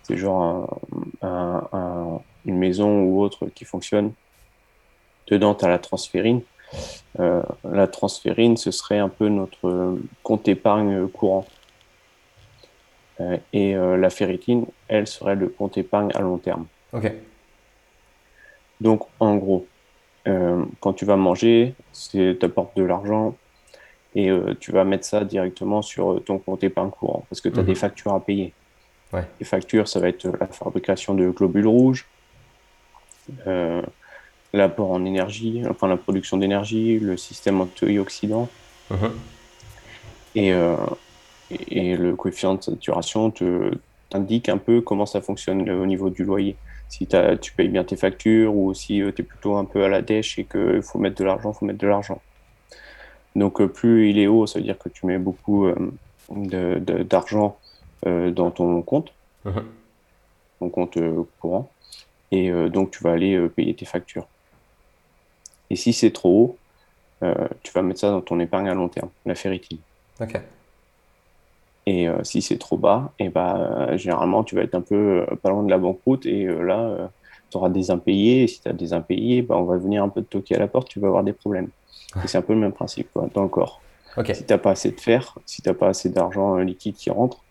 C'est genre une maison ou autre qui fonctionne. Dedans, tu as la transférine. Euh, la transférine, ce serait un peu notre compte épargne courant. Euh, et euh, la ferritine, elle serait le compte épargne à long terme. Ok. Donc, en gros, quand tu vas manger, tu apportes de l'argent et tu vas mettre ça directement sur ton compte épargne courant parce que tu as des mhm. factures à payer. Les factures, ça va être la fabrication de globules rouges, l'apport en énergie, enfin la production d'énergie, le système antioxydant. Uh-huh. Et, euh, et le coefficient de saturation te t'indique un peu comment ça fonctionne au niveau du loyer. Si tu payes bien tes factures ou si euh, tu es plutôt un peu à la dèche et qu'il faut mettre de l'argent, il faut mettre de l'argent. Donc euh, plus il est haut, ça veut dire que tu mets beaucoup d'argent dans ton compte, uh-huh. ton compte courant, et donc tu vas aller payer tes factures. Et si c'est trop haut, euh, tu vas mettre ça dans ton épargne à long terme, la ferritine. Ok. Et euh, si c'est trop bas, et eh bah, ben, généralement, tu vas être un peu euh, pas loin de la banqueroute et là, tu auras des impayés. Et si tu as des impayés, bah, on va venir un peu te toquer à la porte, tu vas avoir des problèmes. C'est un peu le même principe quoi, dans le corps. Si tu n'as pas assez de fer, si tu n'as pas assez d'argent liquide qui rentre,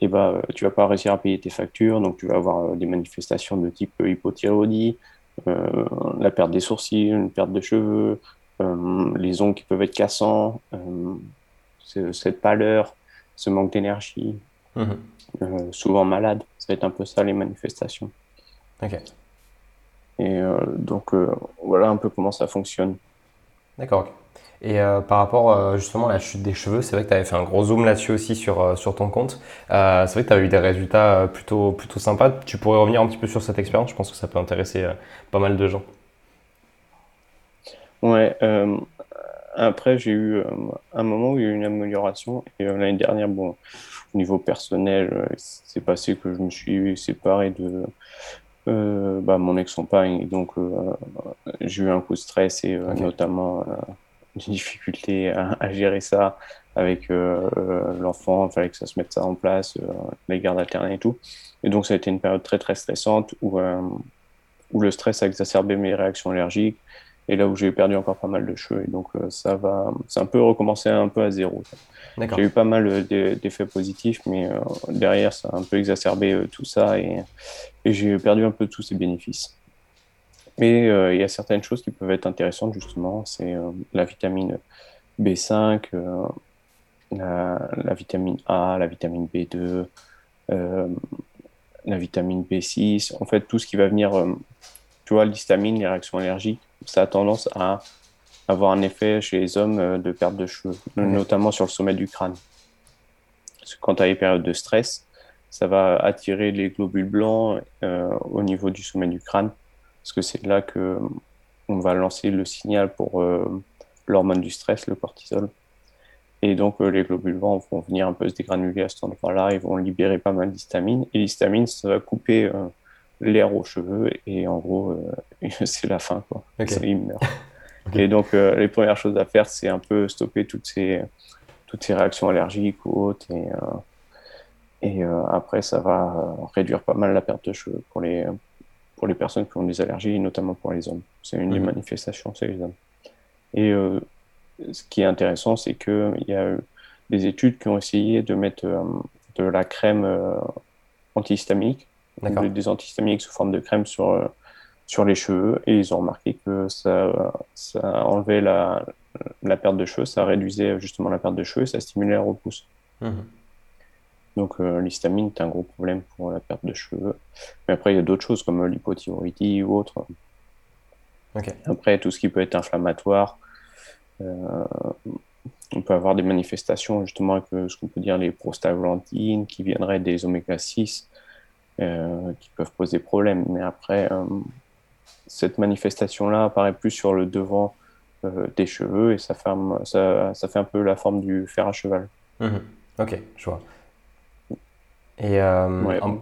et eh bah, tu vas pas réussir à payer tes factures, donc tu vas avoir des manifestations de type hypothyroïdie, euh, la perte des sourcils, une perte de cheveux, euh, les ongles qui peuvent être cassants, euh, cette pâleur, ce manque d'énergie, mhm. souvent malade. Ça va être un peu ça les manifestations. Ok. Et donc voilà un peu comment ça fonctionne. D'accord. Et euh, par rapport euh, justement à la chute des cheveux, c'est vrai que tu avais fait un gros zoom là-dessus aussi sur, euh, sur ton compte. c'est vrai que tu as eu des résultats plutôt, plutôt sympas. Tu pourrais revenir un petit peu sur cette expérience, je pense que ça peut intéresser pas mal de gens. Ouais, après j'ai eu un moment où il y a eu une amélioration. Et l'année dernière, bon, au niveau personnel, c'est passé que je me suis séparé de bah, mon ex-compagne. Donc j'ai eu un coup de stress et notamment des difficultés à, gérer ça avec euh, euh, l'enfant. Il fallait que ça se mette ça en place, euh, les gardes alternées et tout. Et donc, ça a été une période très, très stressante où, où le stress a exacerbé mes réactions allergiques et là où j'ai perdu encore pas mal de cheveux. Et donc, ça va, c'est un peu recommencer un peu à zéro. J'ai eu pas mal d'effets positifs, mais derrière, ça a un peu exacerbé tout ça et, et j'ai perdu un peu tous ces bénéfices. Mais euh, il y a certaines choses qui peuvent être intéressantes, justement. C'est euh, la vitamine B5, euh, la, vitamine A, la vitamine B2, la vitamine B6. En fait, tout ce qui va venir, tu vois, l'histamine, les réactions allergiques, ça a tendance à avoir un effet chez les hommes de perte de cheveux, notamment sur le sommet du crâne. Parce que quand tu as les périodes de stress, ça va attirer les globules blancs au niveau du sommet du crâne parce que c'est là que on va lancer le signal pour euh, l'hormone du stress, le cortisol. Et donc, euh, les globules blancs vont venir un peu se dégranuler à cet endroit-là, ils vont libérer pas mal d'histamine. Et l'histamine, ça va couper euh, l'air aux cheveux, et en gros, c'est la fin, quoi. Okay. meurt. Et donc, les premières choses à faire, c'est un peu stopper toutes ces, toutes ces réactions allergiques ou autres. Et, et après, ça va réduire pas mal la perte de cheveux pour les, pour les personnes qui ont des allergies, notamment pour les hommes. C'est une des mhm. manifestations, c'est les hommes. Et euh, ce qui est intéressant, c'est qu'il y a eu des études qui ont essayé de mettre euh, de la crème euh, antihistamique, des antihistamiques sous forme de crème sur, sur les cheveux, et ils ont remarqué que ça, ça enlevait la, la perte de cheveux, ça réduisait justement la perte de cheveux, et ça stimulait la repousse. Mhm. Donc euh, l'histamine est un gros problème pour la perte de cheveux. Mais après, il y a d'autres choses comme l'hypothyroïdie ou autre. Après, tout ce qui peut être inflammatoire, euh, on peut avoir des manifestations justement avec euh, ce qu'on peut dire les prostaglandines qui viendraient des oméga 6 qui peuvent poser problème. Mais après, cette manifestation-là apparaît plus sur le devant des cheveux et ça fait, un, ça, fait un peu la forme du fer à cheval. Mmh. Ok, je vois. Et euh,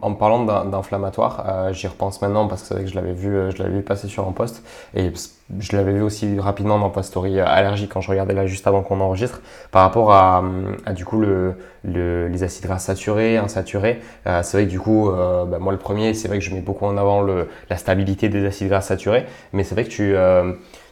en, parlant d'inflammatoire, euh, j'y repense maintenant parce que c'est vrai que je l'avais vu, euh, je l'avais vu passer sur un post. Et je l'avais vu aussi rapidement dans ta story allergie quand je regardais là juste avant qu'on enregistre. Par rapport à, du coup le, les acides gras saturés, insaturés. c'est vrai que du coup, bah, moi le premier, c'est vrai que je mets beaucoup en avant le, la stabilité des acides gras saturés, mais c'est vrai que tu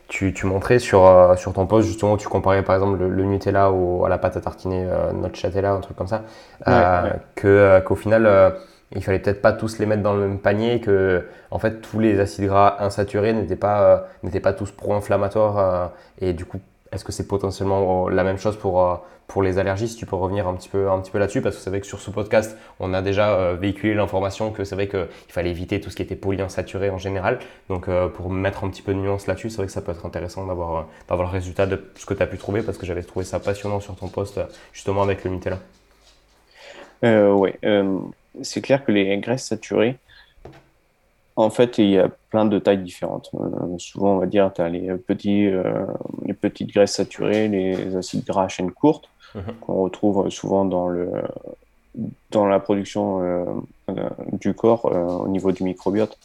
tu, tu, montrais sur, euh, sur ton post justement où tu comparais par exemple le, Nutella au, à la pâte à tartiner euh, Nocciatella, un truc comme ça, euh, que euh, qu'au final euh, il fallait peut-être pas tous les mettre dans le même panier, que en fait tous les acides gras insaturés n'étaient pas n'étaient pas tous pro-inflammatoires et du coup est-ce que c'est potentiellement la même chose pour, euh, pour les allergies Si tu peux revenir un petit peu, un petit peu là-dessus, parce que c'est vrai que sur ce podcast, on a déjà euh, véhiculé l'information que c'est vrai qu'il fallait éviter tout ce qui était polyinsaturé en général. Donc euh, pour mettre un petit peu de nuance là-dessus, c'est vrai que ça peut être intéressant d'avoir le résultat de ce que tu as pu trouver, parce que j'avais trouvé ça passionnant sur ton post, justement avec le Nutella. oui, c'est clair que les graisses saturées, en fait, il y a plein de tailles différentes. Euh, souvent, on va dire, tu as les, petits, euh, les petites graisses saturées, les acides gras à chaîne courte, mhm. qu'on retrouve souvent dans, le, dans la production euh, du corps au niveau du microbiote.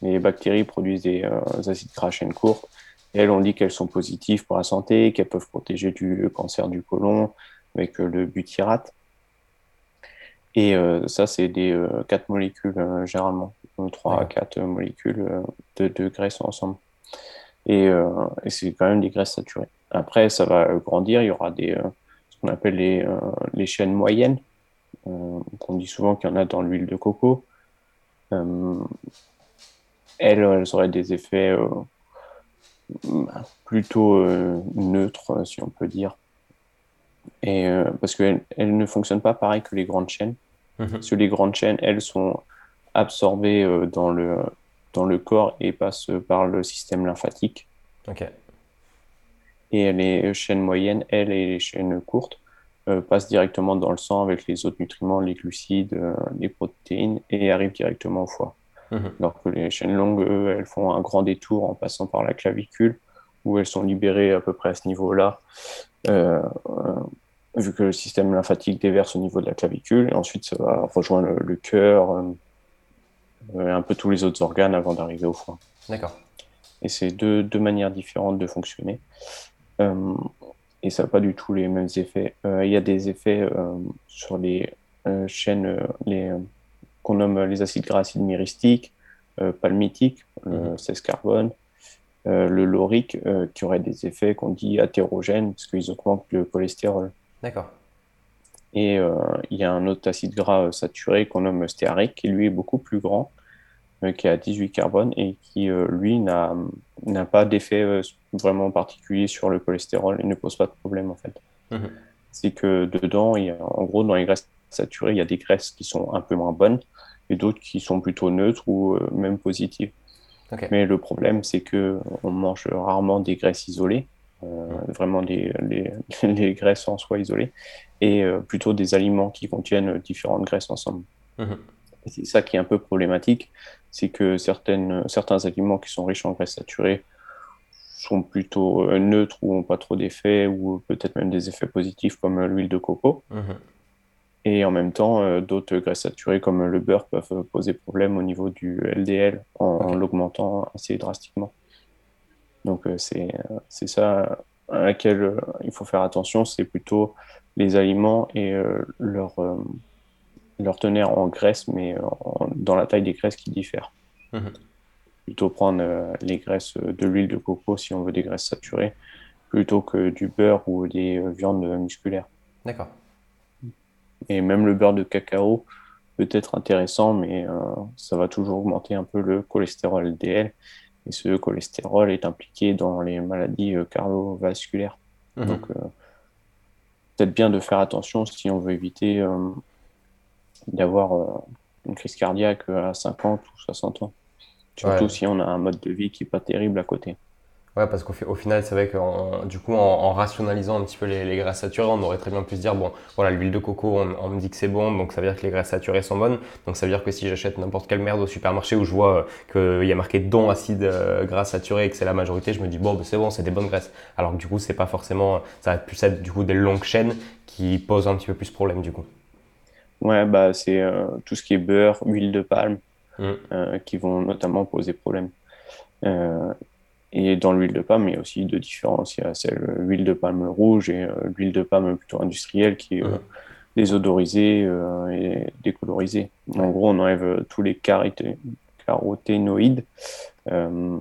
Les bactéries produisent des acides gras à chaîne courte. Et elles, on dit qu'elles sont positives pour la santé, qu'elles peuvent protéger du cancer du côlon avec le butyrate. Et ça, c'est des quatre molécules généralement. 3 à 4 molécules euh, de, de graisse ensemble. Et, euh, et c'est quand même des graisses saturées. Après, ça va grandir, il y aura des, euh, ce qu'on appelle les, les, chaînes moyennes. on dit souvent qu'il y en a dans l'huile de coco. elles, elles auraient des effets plutôt neutres, si on peut dire. Et, parce qu'elles elles ne fonctionnent pas pareil que les grandes chaînes. Mm-hmm. Parce que les grandes chaînes, elles sont absorbé euh, dans, le, dans le corps et passe par le système lymphatique. Et les chaînes moyennes, elles, et les chaînes courtes euh, passent directement dans le sang avec les autres nutriments, les glucides, euh, les protéines, et arrivent directement au foie. Mhm. Alors que les chaînes longues, eux, elles font un grand détour en passant par la clavicule, où elles sont libérées à peu près à ce niveau-là, vu que le système lymphatique déverse au niveau de la clavicule, et ensuite ça va rejoindre le, le cœur, euh, un peu tous les autres organes avant d'arriver au foie. D'accord. Et c'est deux, deux, manières différentes de fonctionner. Euh, et ça n'a pas du tout les mêmes effets. Euh, il y a des effets sur les chaînes les, qu'on nomme les acides gras acides myristiques, palmitiques, le 16 mhm. carbone, le laurique, qui aurait des effets qu'on dit athérogènes, parce qu'ils augmentent le cholestérol. D'accord. Et euh, il y a un autre acide gras euh, saturé qu'on nomme stéarique, qui lui est beaucoup plus grand, euh, qui a 18 carbone et qui, lui, n'a pas d'effet vraiment particulier sur le cholestérol et ne pose pas de problème en fait. Mhm. C'est que dedans, il y a, en gros, dans les graisses saturées, il y a des graisses qui sont un peu moins bonnes et d'autres qui sont plutôt neutres ou même positives. Mais le problème, c'est que on mange rarement des graisses isolées, vraiment des, les, les, graisses en soi isolées, et euh, plutôt des aliments qui contiennent différentes graisses ensemble. Mhm. C'est ça qui est un peu problématique, c'est que certaines, certains aliments qui sont riches en graisses saturées sont plutôt euh, neutres ou n'ont pas trop d'effets, ou peut-être même des effets positifs comme euh, l'huile de coco. Mhm. Et en même temps, d'autres graisses saturées comme le beurre peuvent poser problème au niveau du LDL en, l'augmentant assez drastiquement. Donc c'est ça à laquelle il faut faire attention, c'est plutôt les aliments et euh, leur, euh, leur teneur en graisse, mais dans la taille des graisses qui diffèrent. Mhm. Plutôt prendre euh, les graisses de l'huile de coco si on veut des graisses saturées, plutôt que du beurre ou des viandes musculaires. D'accord. Et même le beurre de cacao peut être intéressant, mais ça va toujours augmenter un peu le cholestérol LDL. Et ce cholestérol est impliqué dans les maladies cardiovasculaires. Mhm. Donc, peut-être bien de faire attention si on veut éviter euh, d'avoir euh, une crise cardiaque à 50 ou 60 ans. Surtout si on a un mode de vie qui n'est pas terrible à côté. Ouais, parce qu'au final, c'est vrai que du coup, en, rationalisant un petit peu les, graisses saturées, on aurait très bien pu se dire, bon, voilà, l'huile de coco, on, me dit que c'est bon, donc ça veut dire que les graisses saturées sont bonnes. Donc ça veut dire que si j'achète n'importe quelle merde au supermarché où je vois euh, qu'il y a marqué don acide euh, gras saturé et que c'est la majorité, je me dis, bon, ben, c'est bon, c'est des bonnes graisses. Alors que du coup, c'est pas forcément, ça va plus être du coup des longues chaînes qui posent un petit peu plus problème du coup. Ouais, bah, c'est euh, tout ce qui est beurre, huile de palme, Mm. euh, qui vont notamment poser problème. Euh, et dans l'huile de palme, il y a aussi deux différences. Il y a celle, euh, l'huile de palme rouge et euh, l'huile de palme plutôt industrielle qui est euh, désodorisée euh, et décolorisée. En gros, on enlève euh, tous les caroté- caroténoïdes, euh,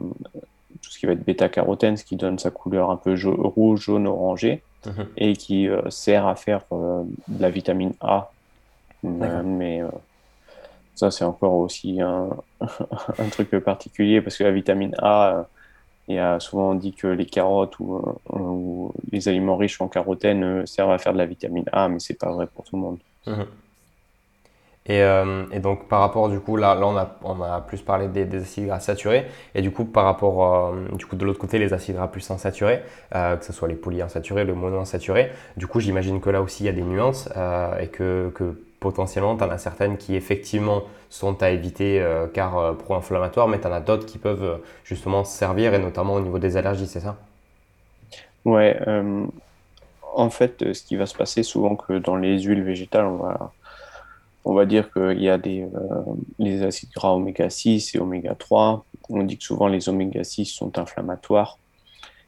tout ce qui va être bêta-carotène, ce qui donne sa couleur un peu rouge, jaune, orangé, Mhm. et qui euh, sert à faire euh, de la vitamine A. Euh, mais euh, ça, c'est encore aussi un, un truc particulier parce que la vitamine A, euh, y a souvent dit que les carottes ou, euh, les aliments riches en carotène euh, servent à faire de la vitamine A, mais c'est pas vrai pour tout le monde. Mhm. Et, euh, et donc par rapport du coup là, là on a, on plus parlé des, des acides gras saturés et du coup par rapport euh, du coup de l'autre côté les acides gras plus insaturés euh, que ce soit les polyinsaturés le monoinsaturé du coup j'imagine que là aussi il y a des nuances euh, et que potentiellement tu en as certaines qui effectivement sont à éviter euh, car euh, pro-inflammatoires mais tu en as d'autres qui peuvent euh, justement servir et notamment au niveau des allergies c'est ça? Ouais, euh, en fait, ce qui va se passer souvent que dans les huiles végétales, on va, on va dire qu'il y a des, les acides gras oméga 6 et oméga 3. On dit que souvent les oméga 6 sont inflammatoires.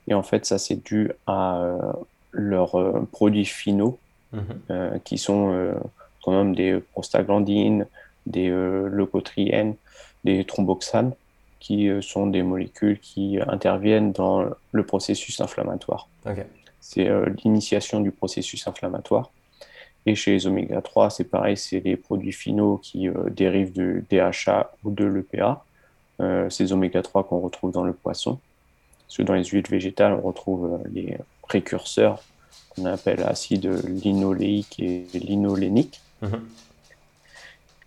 Et en fait, ça, c'est dû à leurs produits finaux Mhm. qui sont quand même des prostaglandines, des leucotriènes, des thromboxanes, qui euh, sont des molécules qui interviennent dans le processus inflammatoire. C'est euh, l'initiation du processus inflammatoire. Et chez les oméga 3, c'est pareil, c'est les produits finaux qui euh, dérivent du DHA ou de l'EPA, euh, ces oméga 3 qu'on retrouve dans le poisson. Parce que dans les huiles végétales, on retrouve euh, les précurseurs qu'on appelle acides linoléiques et linoléniques. Mhm.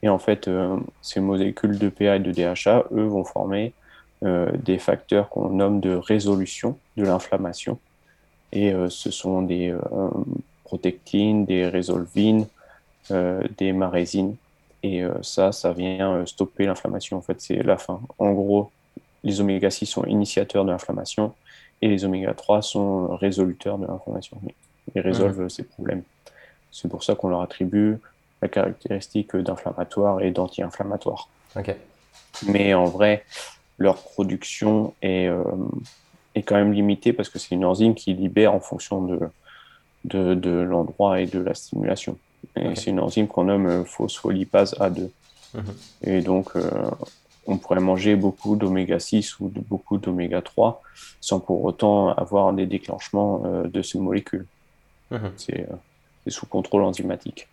Et en fait, euh, ces molécules d'EPA et de DHA, eux, vont former euh, des facteurs qu'on nomme de résolution de l'inflammation. Et euh, ce sont des protectines, des résolvines, des marésines. Et ça, ça vient stopper l'inflammation. En fait, c'est la fin. En gros, les oméga 6 sont initiateurs de l'inflammation et les oméga 3 sont résoluteurs de l'inflammation. Ils résolvent euh, ces problèmes. C'est pour ça qu'on leur attribue la caractéristique d'inflammatoire et d'anti-inflammatoire. Ok. Mais en vrai, leur production est, euh, est quand même limitée parce que c'est une enzyme qui libère en fonction de, de, de l'endroit et de la stimulation. Et c'est une enzyme qu'on nomme euh, phospholipase A2. Mhm. Et donc, euh, on pourrait manger beaucoup d'oméga 6 ou de, beaucoup d'oméga 3 sans pour autant avoir des déclenchements euh, de ces molécules. Mhm. C'est sous contrôle enzymatique.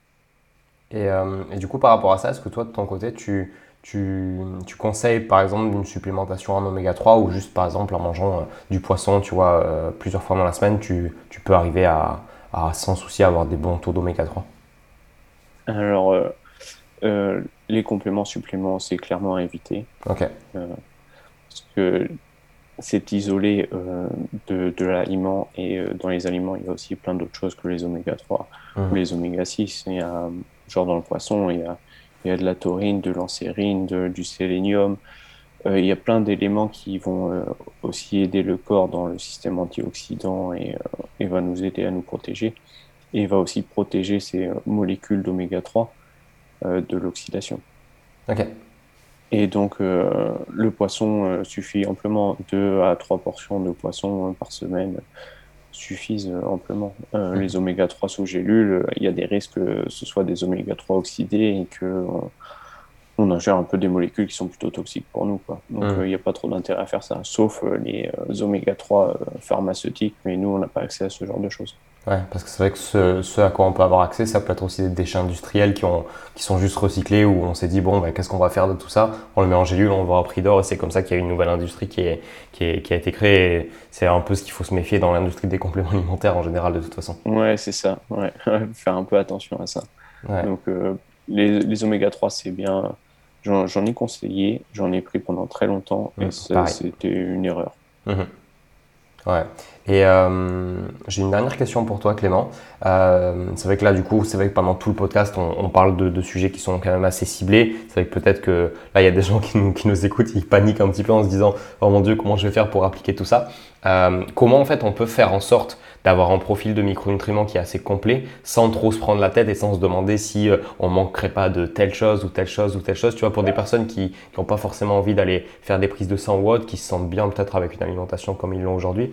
Et, euh, et du coup, par rapport à ça, est-ce que toi, de ton côté, tu, tu, tu conseilles par exemple une supplémentation en oméga 3 ou juste par exemple en mangeant euh, du poisson, tu vois, euh, plusieurs fois dans la semaine, tu, tu peux arriver à, à sans souci avoir des bons taux d'oméga 3 Alors, les compléments suppléments, c'est clairement à éviter. Ok. parce que c'est isolé de, de l'aliment et dans les aliments, il y a aussi plein d'autres choses que les oméga 3 Mhm. ou les oméga 6. Il y a, genre dans le poisson, il y a, il y a de la taurine, de l'ancérine, du sélénium. Euh, il y a plein d'éléments qui vont euh, aussi aider le corps dans le système antioxydant et, euh, et va nous aider à nous protéger. Et va aussi protéger ces molécules d'oméga 3 euh, de l'oxydation. Ok. Et donc, le poisson suffit amplement. Deux à trois portions de poisson par semaine suffisent euh, amplement. Euh. Les oméga 3 sous gélule, euh, il y a des risques que ce soit des oméga 3 oxydés et que on ingère un peu des molécules qui sont plutôt toxiques pour nous. Quoi. Donc, il n'y a pas trop d'intérêt à faire ça, sauf les oméga 3 euh, pharmaceutiques, mais nous, on n'a pas accès à ce genre de choses. Ouais, parce que c'est vrai que ce, ce à quoi on peut avoir accès, ça peut être aussi des déchets industriels qui, ont, qui sont juste recyclés, où on s'est dit, bon, bah, qu'est-ce qu'on va faire de tout ça? On le met en gélule, on le vend à prix d'or, et c'est comme ça qu'il y a une nouvelle industrie qui, est, qui, est, qui a été créée. C'est un peu ce qu'il faut se méfier dans l'industrie des compléments alimentaires en général, de toute façon. Ouais, c'est ça. Ouais. Faire un peu attention à ça. Ouais. Donc, euh, les, les oméga 3, c'est bien. J'en ai conseillé, j'en ai pris pendant très longtemps et Mm, pareil. c'était une erreur. Mhm. Ouais. Et euh, j'ai une dernière question pour toi, Clément. Euh, c'est vrai que là, du coup, c'est vrai que pendant tout le podcast, on, parle de, sujets qui sont quand même assez ciblés. C'est vrai que peut-être que là, il y a des gens qui nous, écoutent, ils paniquent un petit peu en se disant Oh mon Dieu, comment je vais faire pour appliquer tout ça? Euh, Comment en fait on peut faire en sorte d'avoir un profil de micronutriments qui est assez complet sans trop se prendre la tête et sans se demander si on manquerait pas de telle chose ou telle chose ou telle chose? Tu vois, pour des personnes qui n'ont pas forcément envie d'aller faire des prises de sang ou autre, qui se sentent bien peut-être avec une alimentation comme ils l'ont aujourd'hui.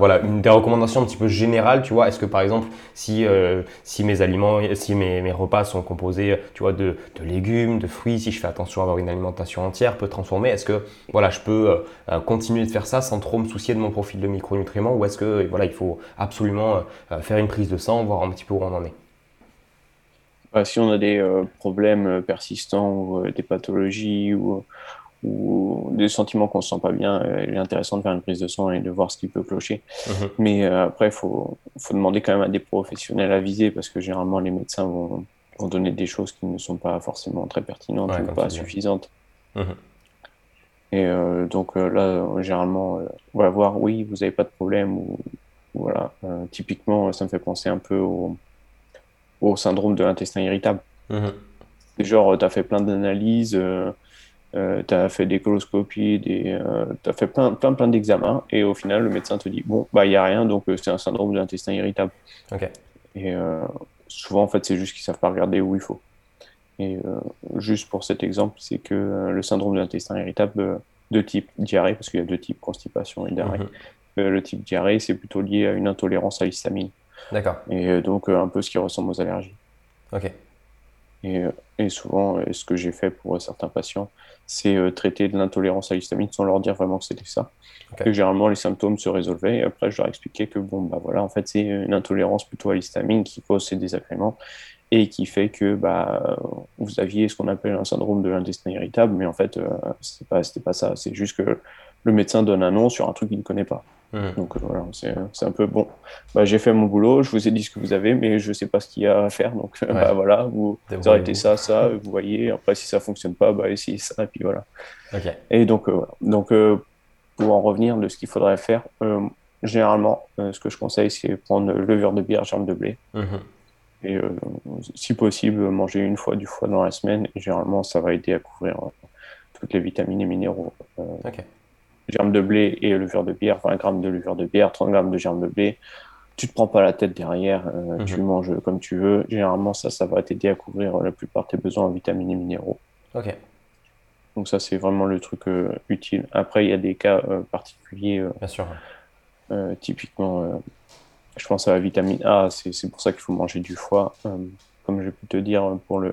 Voilà, une des recommandations un petit peu générales, tu vois. Est-ce que par exemple, si, euh, si mes aliments, si mes, repas sont composés, tu vois, de, légumes, de fruits, si je fais attention à avoir une alimentation entière, peut transformer, est-ce que voilà, je peux continuer de faire ça sans trop me soucier de mon profil de micronutriments ou est-ce que voilà, il faut absolument euh, euh, faire une prise de sang, voir un petit peu où on en est? Bah, Si on a des euh, problèmes persistants ou des pathologies ou, des sentiments qu'on ne se sent pas bien, il est intéressant de faire une prise de sang et de voir ce qui peut clocher. Mhm. Mais après, il faut, demander quand même à des professionnels à viser parce que généralement, les médecins vont, donner des choses qui ne sont pas forcément très pertinentes ou pas suffisantes. Mhm. Et donc là, généralement, on va voir, oui, vous n'avez pas de problème, ou voilà, euh, typiquement, ça me fait penser un peu au, au syndrome de l'intestin irritable. Mhm. Genre, tu as fait plein d'analyses, euh, euh, tu as fait des coloscopies, des, tu as fait plein, plein, plein d'examens, et au final, le médecin te dit Bon, bah, il n'y a rien, donc c'est un syndrome de l'intestin irritable. Et souvent, en fait, c'est juste qu'ils ne savent pas regarder où il faut. Et juste pour cet exemple, c'est que le syndrome de l'intestin irritable de type diarrhée, parce qu'il y a deux types, constipation et diarrhée. Mhm le type diarrhée, c'est plutôt lié à une intolérance à l'histamine. D'accord. Et euh, donc, euh, un peu ce qui ressemble aux allergies. Ok. Et, euh, et souvent, ce que j'ai fait pour certains patients, c'est traiter de l'intolérance à l'histamine sans leur dire vraiment que c'était ça. Que généralement, les symptômes se résolvaient. Et après, je leur expliquais que, bon, bah voilà, en fait, c'est une intolérance plutôt à l'histamine qui cause ces désagréments et qui fait que bah, vous aviez ce qu'on appelle un syndrome de l'intestin irritable, mais en fait, ce pas, pas ça. C'est juste que le médecin donne un nom sur un truc qu'il ne connaît pas. Mmh. Donc euh, voilà, c'est un peu bon. Bah, j'ai fait mon boulot, je vous ai dit ce que vous avez, mais je ne sais pas ce qu'il y a à faire. Donc bah, voilà, vous, arrêtez ça, ça, vous voyez. Après, si ça ne fonctionne pas, bah, essayez ça, et puis voilà. Et donc, euh, voilà. donc euh, pour en revenir de ce qu'il faudrait faire, généralement, ce que je conseille, c'est prendre levure de bière, germe de blé. Mmh. Et si possible, manger une fois du foie dans la semaine. Et généralement, ça va aider à couvrir toutes les vitamines et minéraux germes de blé et levure de bière, 20 grammes de levure de bière, 30 grammes de germes de blé. Tu te prends pas la tête derrière, euh, mhm. tu manges comme tu veux. Généralement, ça, ça va t'aider à couvrir la plupart de tes besoins en vitamines et minéraux. Ok. Donc ça, c'est vraiment le truc euh, utile. Après, il y a des cas euh, particuliers. Bien sûr. typiquement, je pense à la vitamine A. C'est pour ça qu'il faut manger du foie. comme je peux te dire, pour le,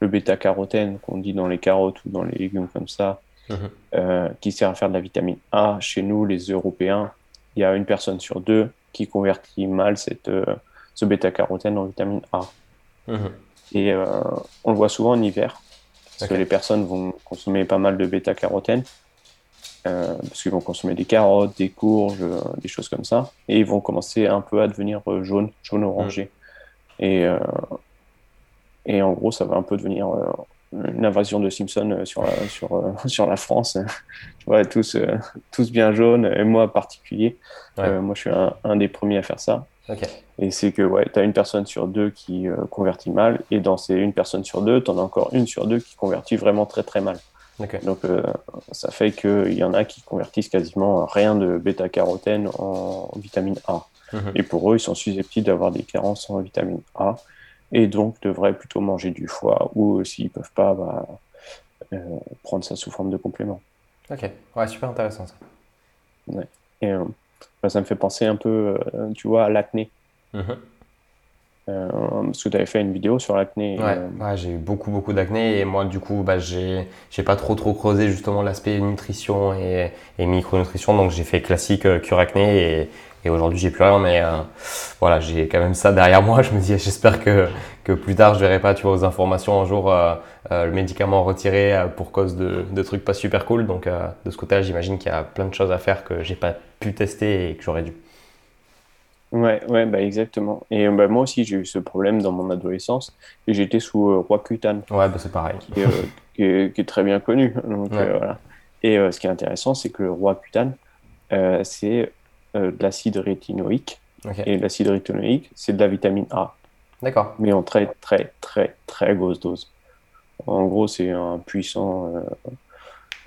le bêta-carotène qu'on dit dans les carottes ou dans les légumes comme ça, euh, qui sert à faire de la vitamine A. Chez nous, les Européens, il y a une personne sur deux qui convertit mal cette, euh, ce bêta-carotène en vitamine A. Mhm. Et euh, on le voit souvent en hiver, parce que les personnes vont consommer pas mal de bêta-carotène, parce qu'ils vont consommer des carottes, des courges, des choses comme ça, et ils vont commencer un peu à devenir jaune, jaune-orangé. Mhm. Et, et en gros, ça va un peu devenir une invasion de Simpson euh, sur la, sur, euh, sur la France. vois tous, euh, tous bien jaunes, et moi en particulier. moi, je suis un, des premiers à faire ça. Et c'est que ouais, tu as une personne sur deux qui convertit mal, et dans ces une personne sur deux, tu en as encore une sur deux qui convertit vraiment très très mal. Donc ça fait qu'il y en a qui convertissent quasiment rien de bêta-carotène en vitamine A. Mhm. Et pour eux, ils sont susceptibles d'avoir des carences en vitamine A et donc devraient plutôt manger du foie ou s'ils ne peuvent pas, bah, euh, prendre ça sous forme de complément. Ok, ouais, super intéressant ça. Ouais. Et euh, bah, ça me fait penser un peu, euh, tu vois, à l'acné. Mm-hmm. parce que tu avais fait une vidéo sur l'acné. Ouais, ouais j'ai eu beaucoup, beaucoup d'acné et moi, du coup, bah, j'ai pas trop, trop creusé justement l'aspect nutrition et, et, micronutrition. Donc, j'ai fait classique cure acné et, et aujourd'hui, j'ai plus rien, mais euh, voilà, j'ai quand même ça derrière moi. Je me dis, j'espère que, que plus tard, je verrai pas, tu vois, aux informations un jour euh, euh, le médicament retiré pour cause de, de, trucs pas super cool. Donc, de ce côté-là, j'imagine qu'il y a plein de choses à faire que j'ai pas pu tester et que j'aurais dû. Ouais, ouais, bah exactement. Et bah, moi aussi, j'ai eu ce problème dans mon adolescence et j'étais sous roi Roaccutane. Ouais, bah, c'est pareil. Qui est, qui, est, très bien connu. Donc, voilà. Et ce qui est intéressant, c'est que le Roaccutane, c'est de l'acide rétinoïque. Et l'acide rétinoïque, c'est de la vitamine A, D'accord. mais en très, très, très, très grosse dose. En gros, c'est un puissant.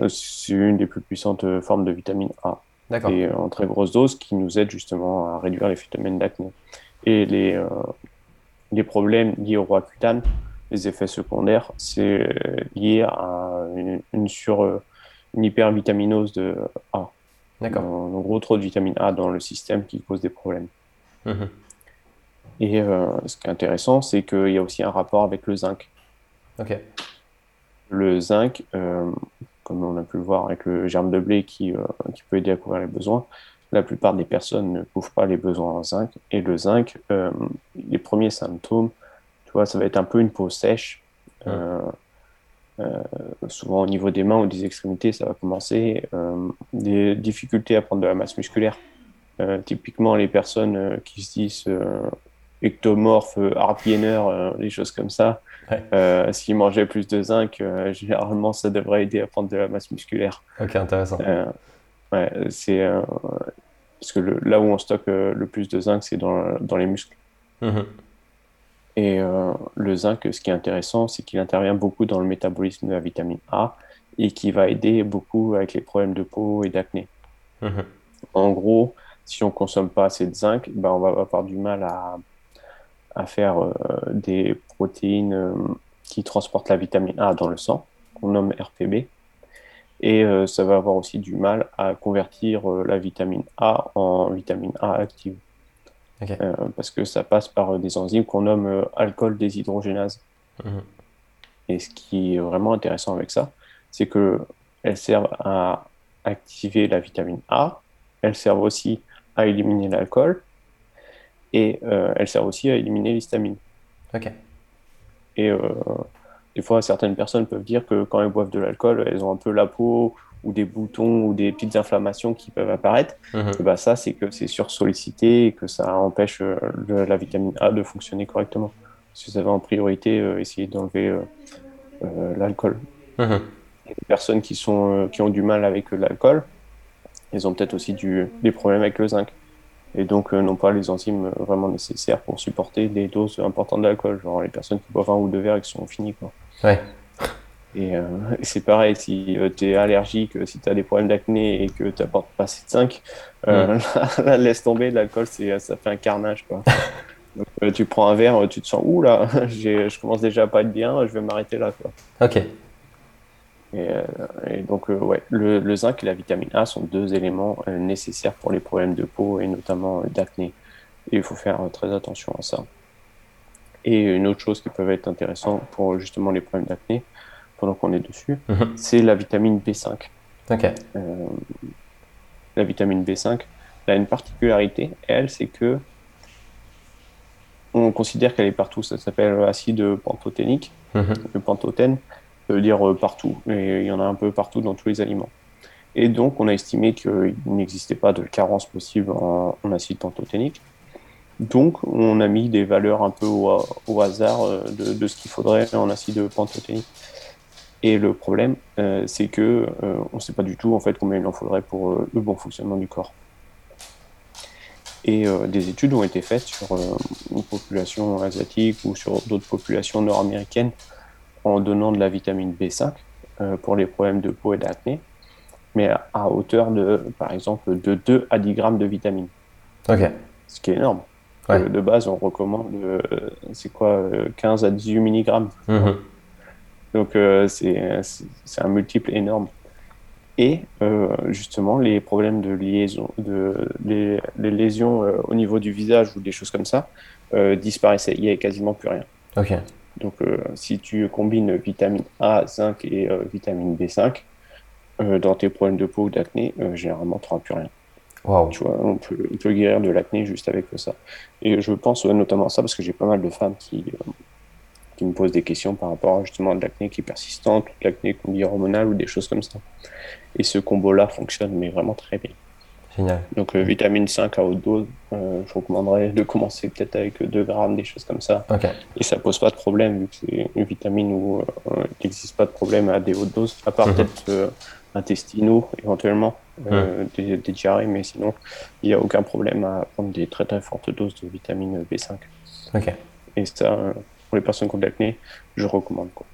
euh, c'est une des plus puissantes formes de vitamine A. D'accord. et en très grosse dose qui nous aide justement à réduire les phénomènes d'acné. Et les, euh, les problèmes liés au roi cutane, les effets secondaires, c'est euh, lié à une, une sur euh, une hypervitaminose de A. D'accord. En, gros, trop de vitamine A dans le système qui cause des problèmes. Mhm. Et euh, ce qui est intéressant, c'est qu'il y a aussi un rapport avec le zinc. Le zinc, euh, comme on a pu le voir avec le germe de blé qui, euh, qui peut aider à couvrir les besoins, la plupart des personnes ne couvrent pas les besoins en zinc. Et le zinc, les premiers symptômes, tu vois, ça va être un peu une peau sèche. Euh, souvent au niveau des mains ou des extrémités, ça va commencer. Euh, des difficultés à prendre de la masse musculaire. Euh, typiquement, les personnes euh, qui se disent euh, ectomorphes, euh, euh, des choses comme ça, Ouais. euh, s'ils mangeaient plus de zinc, euh, généralement, ça devrait aider à prendre de la masse musculaire. Ok, intéressant. Euh, ouais, c'est euh, parce que le- là où on stocke euh, le plus de zinc, c'est dans, dans les muscles. Mhm. Et euh, le zinc, ce qui est intéressant, c'est qu'il intervient beaucoup dans le métabolisme de la vitamine A et qui va aider beaucoup avec les problèmes de peau et d'acné. Mhm. En gros, si on consomme pas assez de zinc, ben on va avoir du mal à, à faire euh, des protéines euh, qui transportent la vitamine A dans le sang, qu'on nomme RPB. Et ça va avoir aussi du mal à convertir la vitamine A en vitamine A active. Euh, parce que ça passe par euh, des enzymes qu'on nomme euh, alcool déshydrogénase. Mhm. Et ce qui est vraiment intéressant avec ça, c'est que elles servent à activer la vitamine A, elles servent aussi à éliminer l'alcool, et euh, elles servent aussi à éliminer l'histamine. Ok. Et euh, des fois, certaines personnes peuvent dire que quand elles boivent de l'alcool, elles ont un peu la peau ou des boutons ou des petites inflammations qui peuvent apparaître. Mhm. Et bah, ça, c'est que c'est sursollicité et que ça empêche euh, le- la vitamine A de fonctionner correctement. Parce que ça va en priorité euh, essayer d'enlever euh, euh, l'alcool. Mhm. Les personnes qui, sont, qui ont du mal avec l'alcool, elles ont peut-être aussi du, des problèmes avec le zinc. Et donc, n'ont pas les enzymes vraiment nécessaires pour supporter des doses importantes d'alcool. Genre les personnes qui boivent un ou deux verres et qui sont finis. Quoi. Ouais. Et, euh, c'est pareil, si tu es allergique, euh, si tu as des problèmes d'acné et que tu n'apportes pas assez de zinc, euh, là, laisse tomber, l'alcool, ça fait un carnage. Quoi. Donc, euh, tu prends un verre, tu te sens, ouh là, je commence déjà à pas être bien, je vais m'arrêter là. Quoi. Ok. Et, euh, et donc, euh, ouais, le, le zinc et la vitamine A sont deux éléments euh, nécessaires pour les problèmes de peau et notamment euh, d'acné. Et il faut faire euh, très attention à ça. Et une autre chose qui peut être intéressante pour justement les problèmes d'acné, pendant qu'on est dessus, Mhm. c'est la vitamine B5. Ok. Euh, la vitamine B5, elle a une particularité, elle, c'est que on considère qu'elle est partout. Ça s'appelle acide pantothénique. Mhm. Le pantothène veut dire euh, partout. Et il y en a un peu partout dans tous les aliments. Et donc, on a estimé qu'il n'existait pas de carence possible en, en acide pantothénique. Donc, on a mis des valeurs un peu au, au hasard euh, de, de ce qu'il faudrait en acide pantothénique. Et le problème, euh, c'est que euh, on ne sait pas du tout en fait combien il en faudrait pour euh, le bon fonctionnement du corps. Et des études ont été faites sur une population asiatique ou sur d'autres populations nord-américaines en donnant de la vitamine B5 euh, pour les problèmes de peau et d'acné, mais à, à hauteur de, par exemple, de 2 à 10 grammes de vitamine, Ok. ce qui est énorme. Ouais. De base, on recommande, c'est quoi, euh, 15 à 18 milligrammes. Mhm. Donc euh, c'est un multiple énorme. Et euh, justement, les problèmes de liaison, de, les, les lésions euh, au niveau du visage ou des choses comme ça euh, disparaissaient. Il n'y avait quasiment plus rien. Ok. Donc si tu combines vitamine A, zinc et vitamine B5 euh, dans tes problèmes de peau ou d'acné, généralement, tu n'auras plus rien. Waouh. Tu vois, on peut, on peut guérir de l'acné juste avec ça. Et je pense notamment à ça parce que j'ai pas mal de femmes qui, qui me posent des questions par rapport à justement de l'acné qui est persistante, ou de l'acné qu'on dit hormonale ou des choses comme ça. Et ce combo-là fonctionne mais vraiment très bien. Génial. Donc euh, vitamine 5 à haute dose, euh, je recommanderais de commencer peut-être avec 2 grammes, des choses comme ça. Ok. Et ça pose pas de problème vu que c'est une vitamine où euh, il n'existe pas de problème à des hautes doses, à part Mhm. peut-être euh, intestinaux éventuellement, des, des, diarrhées, mais sinon, il n'y a aucun problème à prendre des très très fortes doses de vitamine B5. Ok. Et ça, pour les personnes qui ont de l'acné, je recommande. Quoi.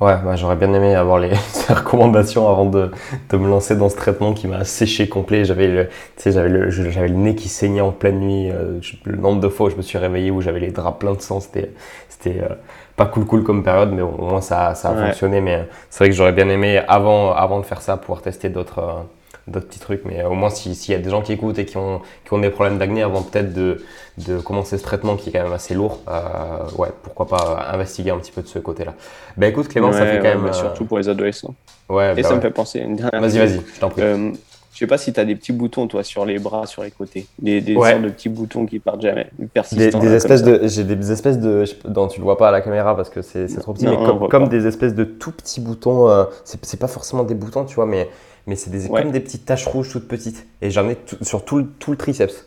Ouais, bah, j'aurais bien aimé avoir les, recommandations avant de, de, me lancer dans ce traitement qui m'a séché complet. J'avais le, j'avais le, j'avais le nez qui saignait en pleine nuit. Euh, le nombre de fois où je me suis réveillé où j'avais les draps pleins de sang, c'était, c'était euh, pas cool cool comme période, mais au moins ça, ça a fonctionné. Mais c'est vrai que j'aurais bien aimé avant, avant de faire ça pouvoir tester d'autres, euh, d'autres petits trucs. Mais au moins, s'il y a des gens qui écoutent et qui ont, qui ont des problèmes d'acné avant peut-être de, de commencer ce traitement qui est quand même assez lourd, euh, ouais, pourquoi pas investiguer un petit peu de ce côté-là. Bah écoute, Clément, ça fait quand même. Bah, surtout pour les adolescents. Ouais, et bah ça me fait penser une dernière Vas-y, vas-y, je t'en prie. Euh, je sais pas si tu as des petits boutons, toi, sur les bras, sur les côtés. Des, des sortes de petits boutons qui partent jamais. Des, des espèces de. J'ai des espèces de. dont tu le vois pas à la caméra parce que c'est trop petit, mais comme, comme des espèces de tout petits boutons. Euh, c'est pas forcément des boutons, tu vois, mais mais c'est des, comme des petites taches rouges toutes petites. Et j'en ai sur tout le, tout le triceps.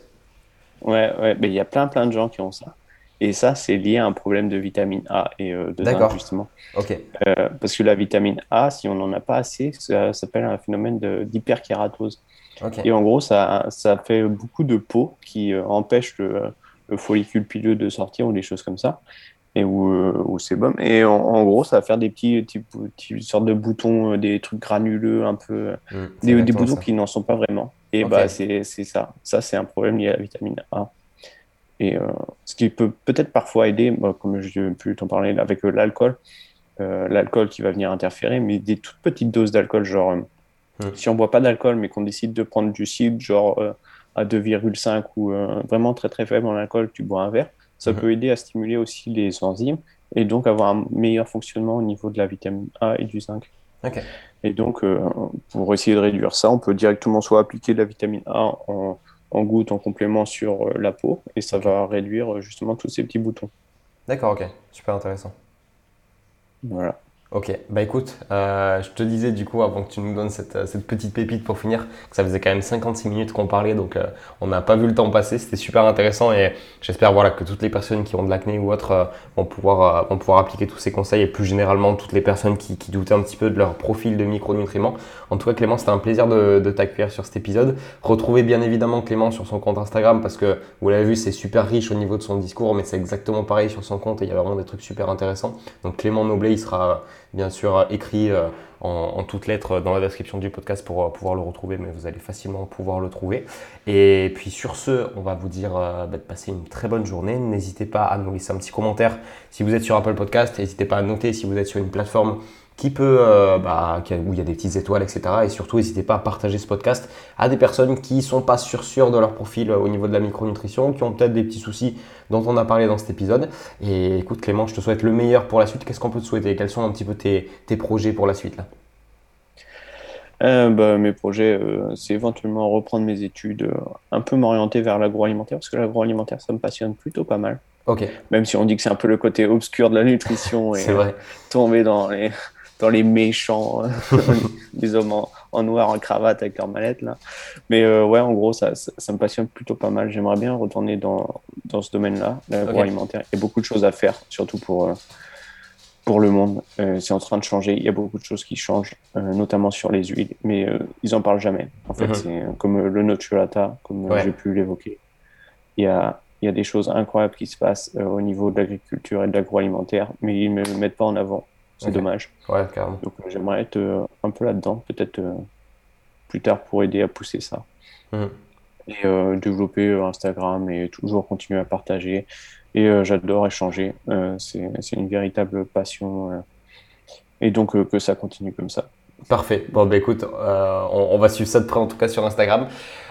Ouais, ouais, mais il y a plein plein de gens qui ont ça. Et ça, c'est lié à un problème de vitamine A et euh, de zinc, justement. Ok. Euh, parce que la vitamine A, si on n'en a pas assez, ça, s'appelle un phénomène d'hyperkératose. Et en gros, ça, ça fait beaucoup de peau qui euh, empêche le, le, follicule pileux de sortir ou des choses comme ça et euh, c'est bon. Et en, gros, ça va faire des petits, petits, sortes de boutons, euh, des trucs granuleux, un peu, mmh, des, des, boutons qui n'en sont pas vraiment. Et bah, c'est ça. Ça, c'est un problème lié à la vitamine A. Et euh, ce qui peut peut-être parfois aider, comme je pu t'en parler avec l'alcool, l'alcool qui va venir interférer, mais des toutes petites doses d'alcool, genre mmh. si on boit pas d'alcool, mais qu'on décide de prendre du cidre, genre à 2,5 ou vraiment très très faible en alcool, tu bois un verre ça mhm. peut aider à stimuler aussi les enzymes et donc avoir un meilleur fonctionnement au niveau de la vitamine A et du zinc. Et donc, euh, pour essayer de réduire ça, on peut directement soit appliquer de la vitamine A en, en goutte, en complément sur euh, la peau, et ça va réduire euh, justement tous ces petits boutons. D'accord, ok, super intéressant. Voilà. Ok, bah écoute, euh, je te disais du coup avant que tu nous donnes cette, euh, petite pépite pour finir, que ça faisait quand même 56 minutes qu'on parlait, donc euh, on n'a pas vu le temps passer, c'était super intéressant et j'espère voilà, que toutes les personnes qui ont de l'acné ou autre vont, pouvoir, vont pouvoir appliquer tous ces conseils et plus généralement toutes les personnes qui, qui doutaient un petit peu de leur profil de micronutriments. En tout cas Clément, c'était un plaisir de, t'accueillir sur cet épisode. Retrouvez bien évidemment Clément sur son compte Instagram parce que vous l'avez vu, c'est super riche au niveau de son discours, mais c'est exactement pareil sur son compte et il y a vraiment des trucs super intéressants. Donc Clément Noblet, il sera bien sûr écrit euh, en, toutes lettres dans la description du podcast pour euh, pouvoir le retrouver, mais vous allez facilement pouvoir le trouver. Et puis sur ce, on va vous dire euh, bah, de passer une très bonne journée. N'hésitez pas à nous laisser un petit commentaire si vous êtes sur Apple Podcast. N'hésitez pas à noter si vous êtes sur une plateforme qui peut, euh, bah, où il y a des petites étoiles, etc. Et surtout, n'hésitez pas à partager ce podcast à des personnes qui ne sont pas sûres, sûres de leur profil euh, au niveau de la micronutrition, qui ont peut-être des petits soucis dont on a parlé dans cet épisode. Et écoute Clément, je te souhaite le meilleur pour la suite. Qu'est-ce qu'on peut te souhaiter? Quels sont un petit peu tes, tes projets pour la suite là? Euh, bah, mes projets, c'est éventuellement reprendre mes études, un peu m'orienter vers l'agroalimentaire, parce que l'agroalimentaire, ça me passionne plutôt pas mal. Ok. Même si on dit que c'est un peu le côté obscur de la nutrition et vrai. tomber dans les, dans les méchants, des hommes en, noir, en cravate avec leur mallette. Là. Mais euh, ouais, en gros, ça, ça, me passionne plutôt pas mal. J'aimerais bien retourner dans, dans ce domaine-là, l'agroalimentaire. Il y a beaucoup de choses à faire, surtout pour, euh, pour le monde. Euh, c'est en train de changer. Il y a beaucoup de choses qui changent, notamment sur les huiles, mais ils en parlent jamais. En fait, mhm. c'est comme le nocciolata, comme j'ai pu l'évoquer. Il y a, il y a des choses incroyables qui se passent au niveau de l'agriculture et de l'agroalimentaire, mais ils ne le mettent pas en avant. C'est dommage. Ouais, carrément. Donc euh, j'aimerais être euh, un peu là-dedans, peut-être euh, plus tard pour aider à pousser ça. Mmh. Et développer Instagram et toujours continuer à partager. Et j'adore échanger. c'est une véritable passion. et donc que ça continue comme ça. Parfait. Bon, bah écoute, euh, on, va suivre ça de près en tout cas sur Instagram.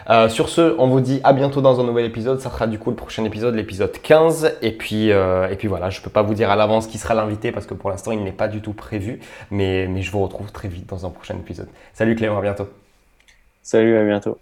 Euh, sur ce, on vous dit à bientôt dans un nouvel épisode. Ça sera du coup le prochain épisode, l'épisode 15. Et puis, euh, et puis voilà, je ne peux pas vous dire à l'avance qui sera l'invité parce que pour l'instant il n'est pas du tout prévu. Mais, mais je vous retrouve très vite dans un prochain épisode. Salut Clément, à bientôt. Salut, à bientôt.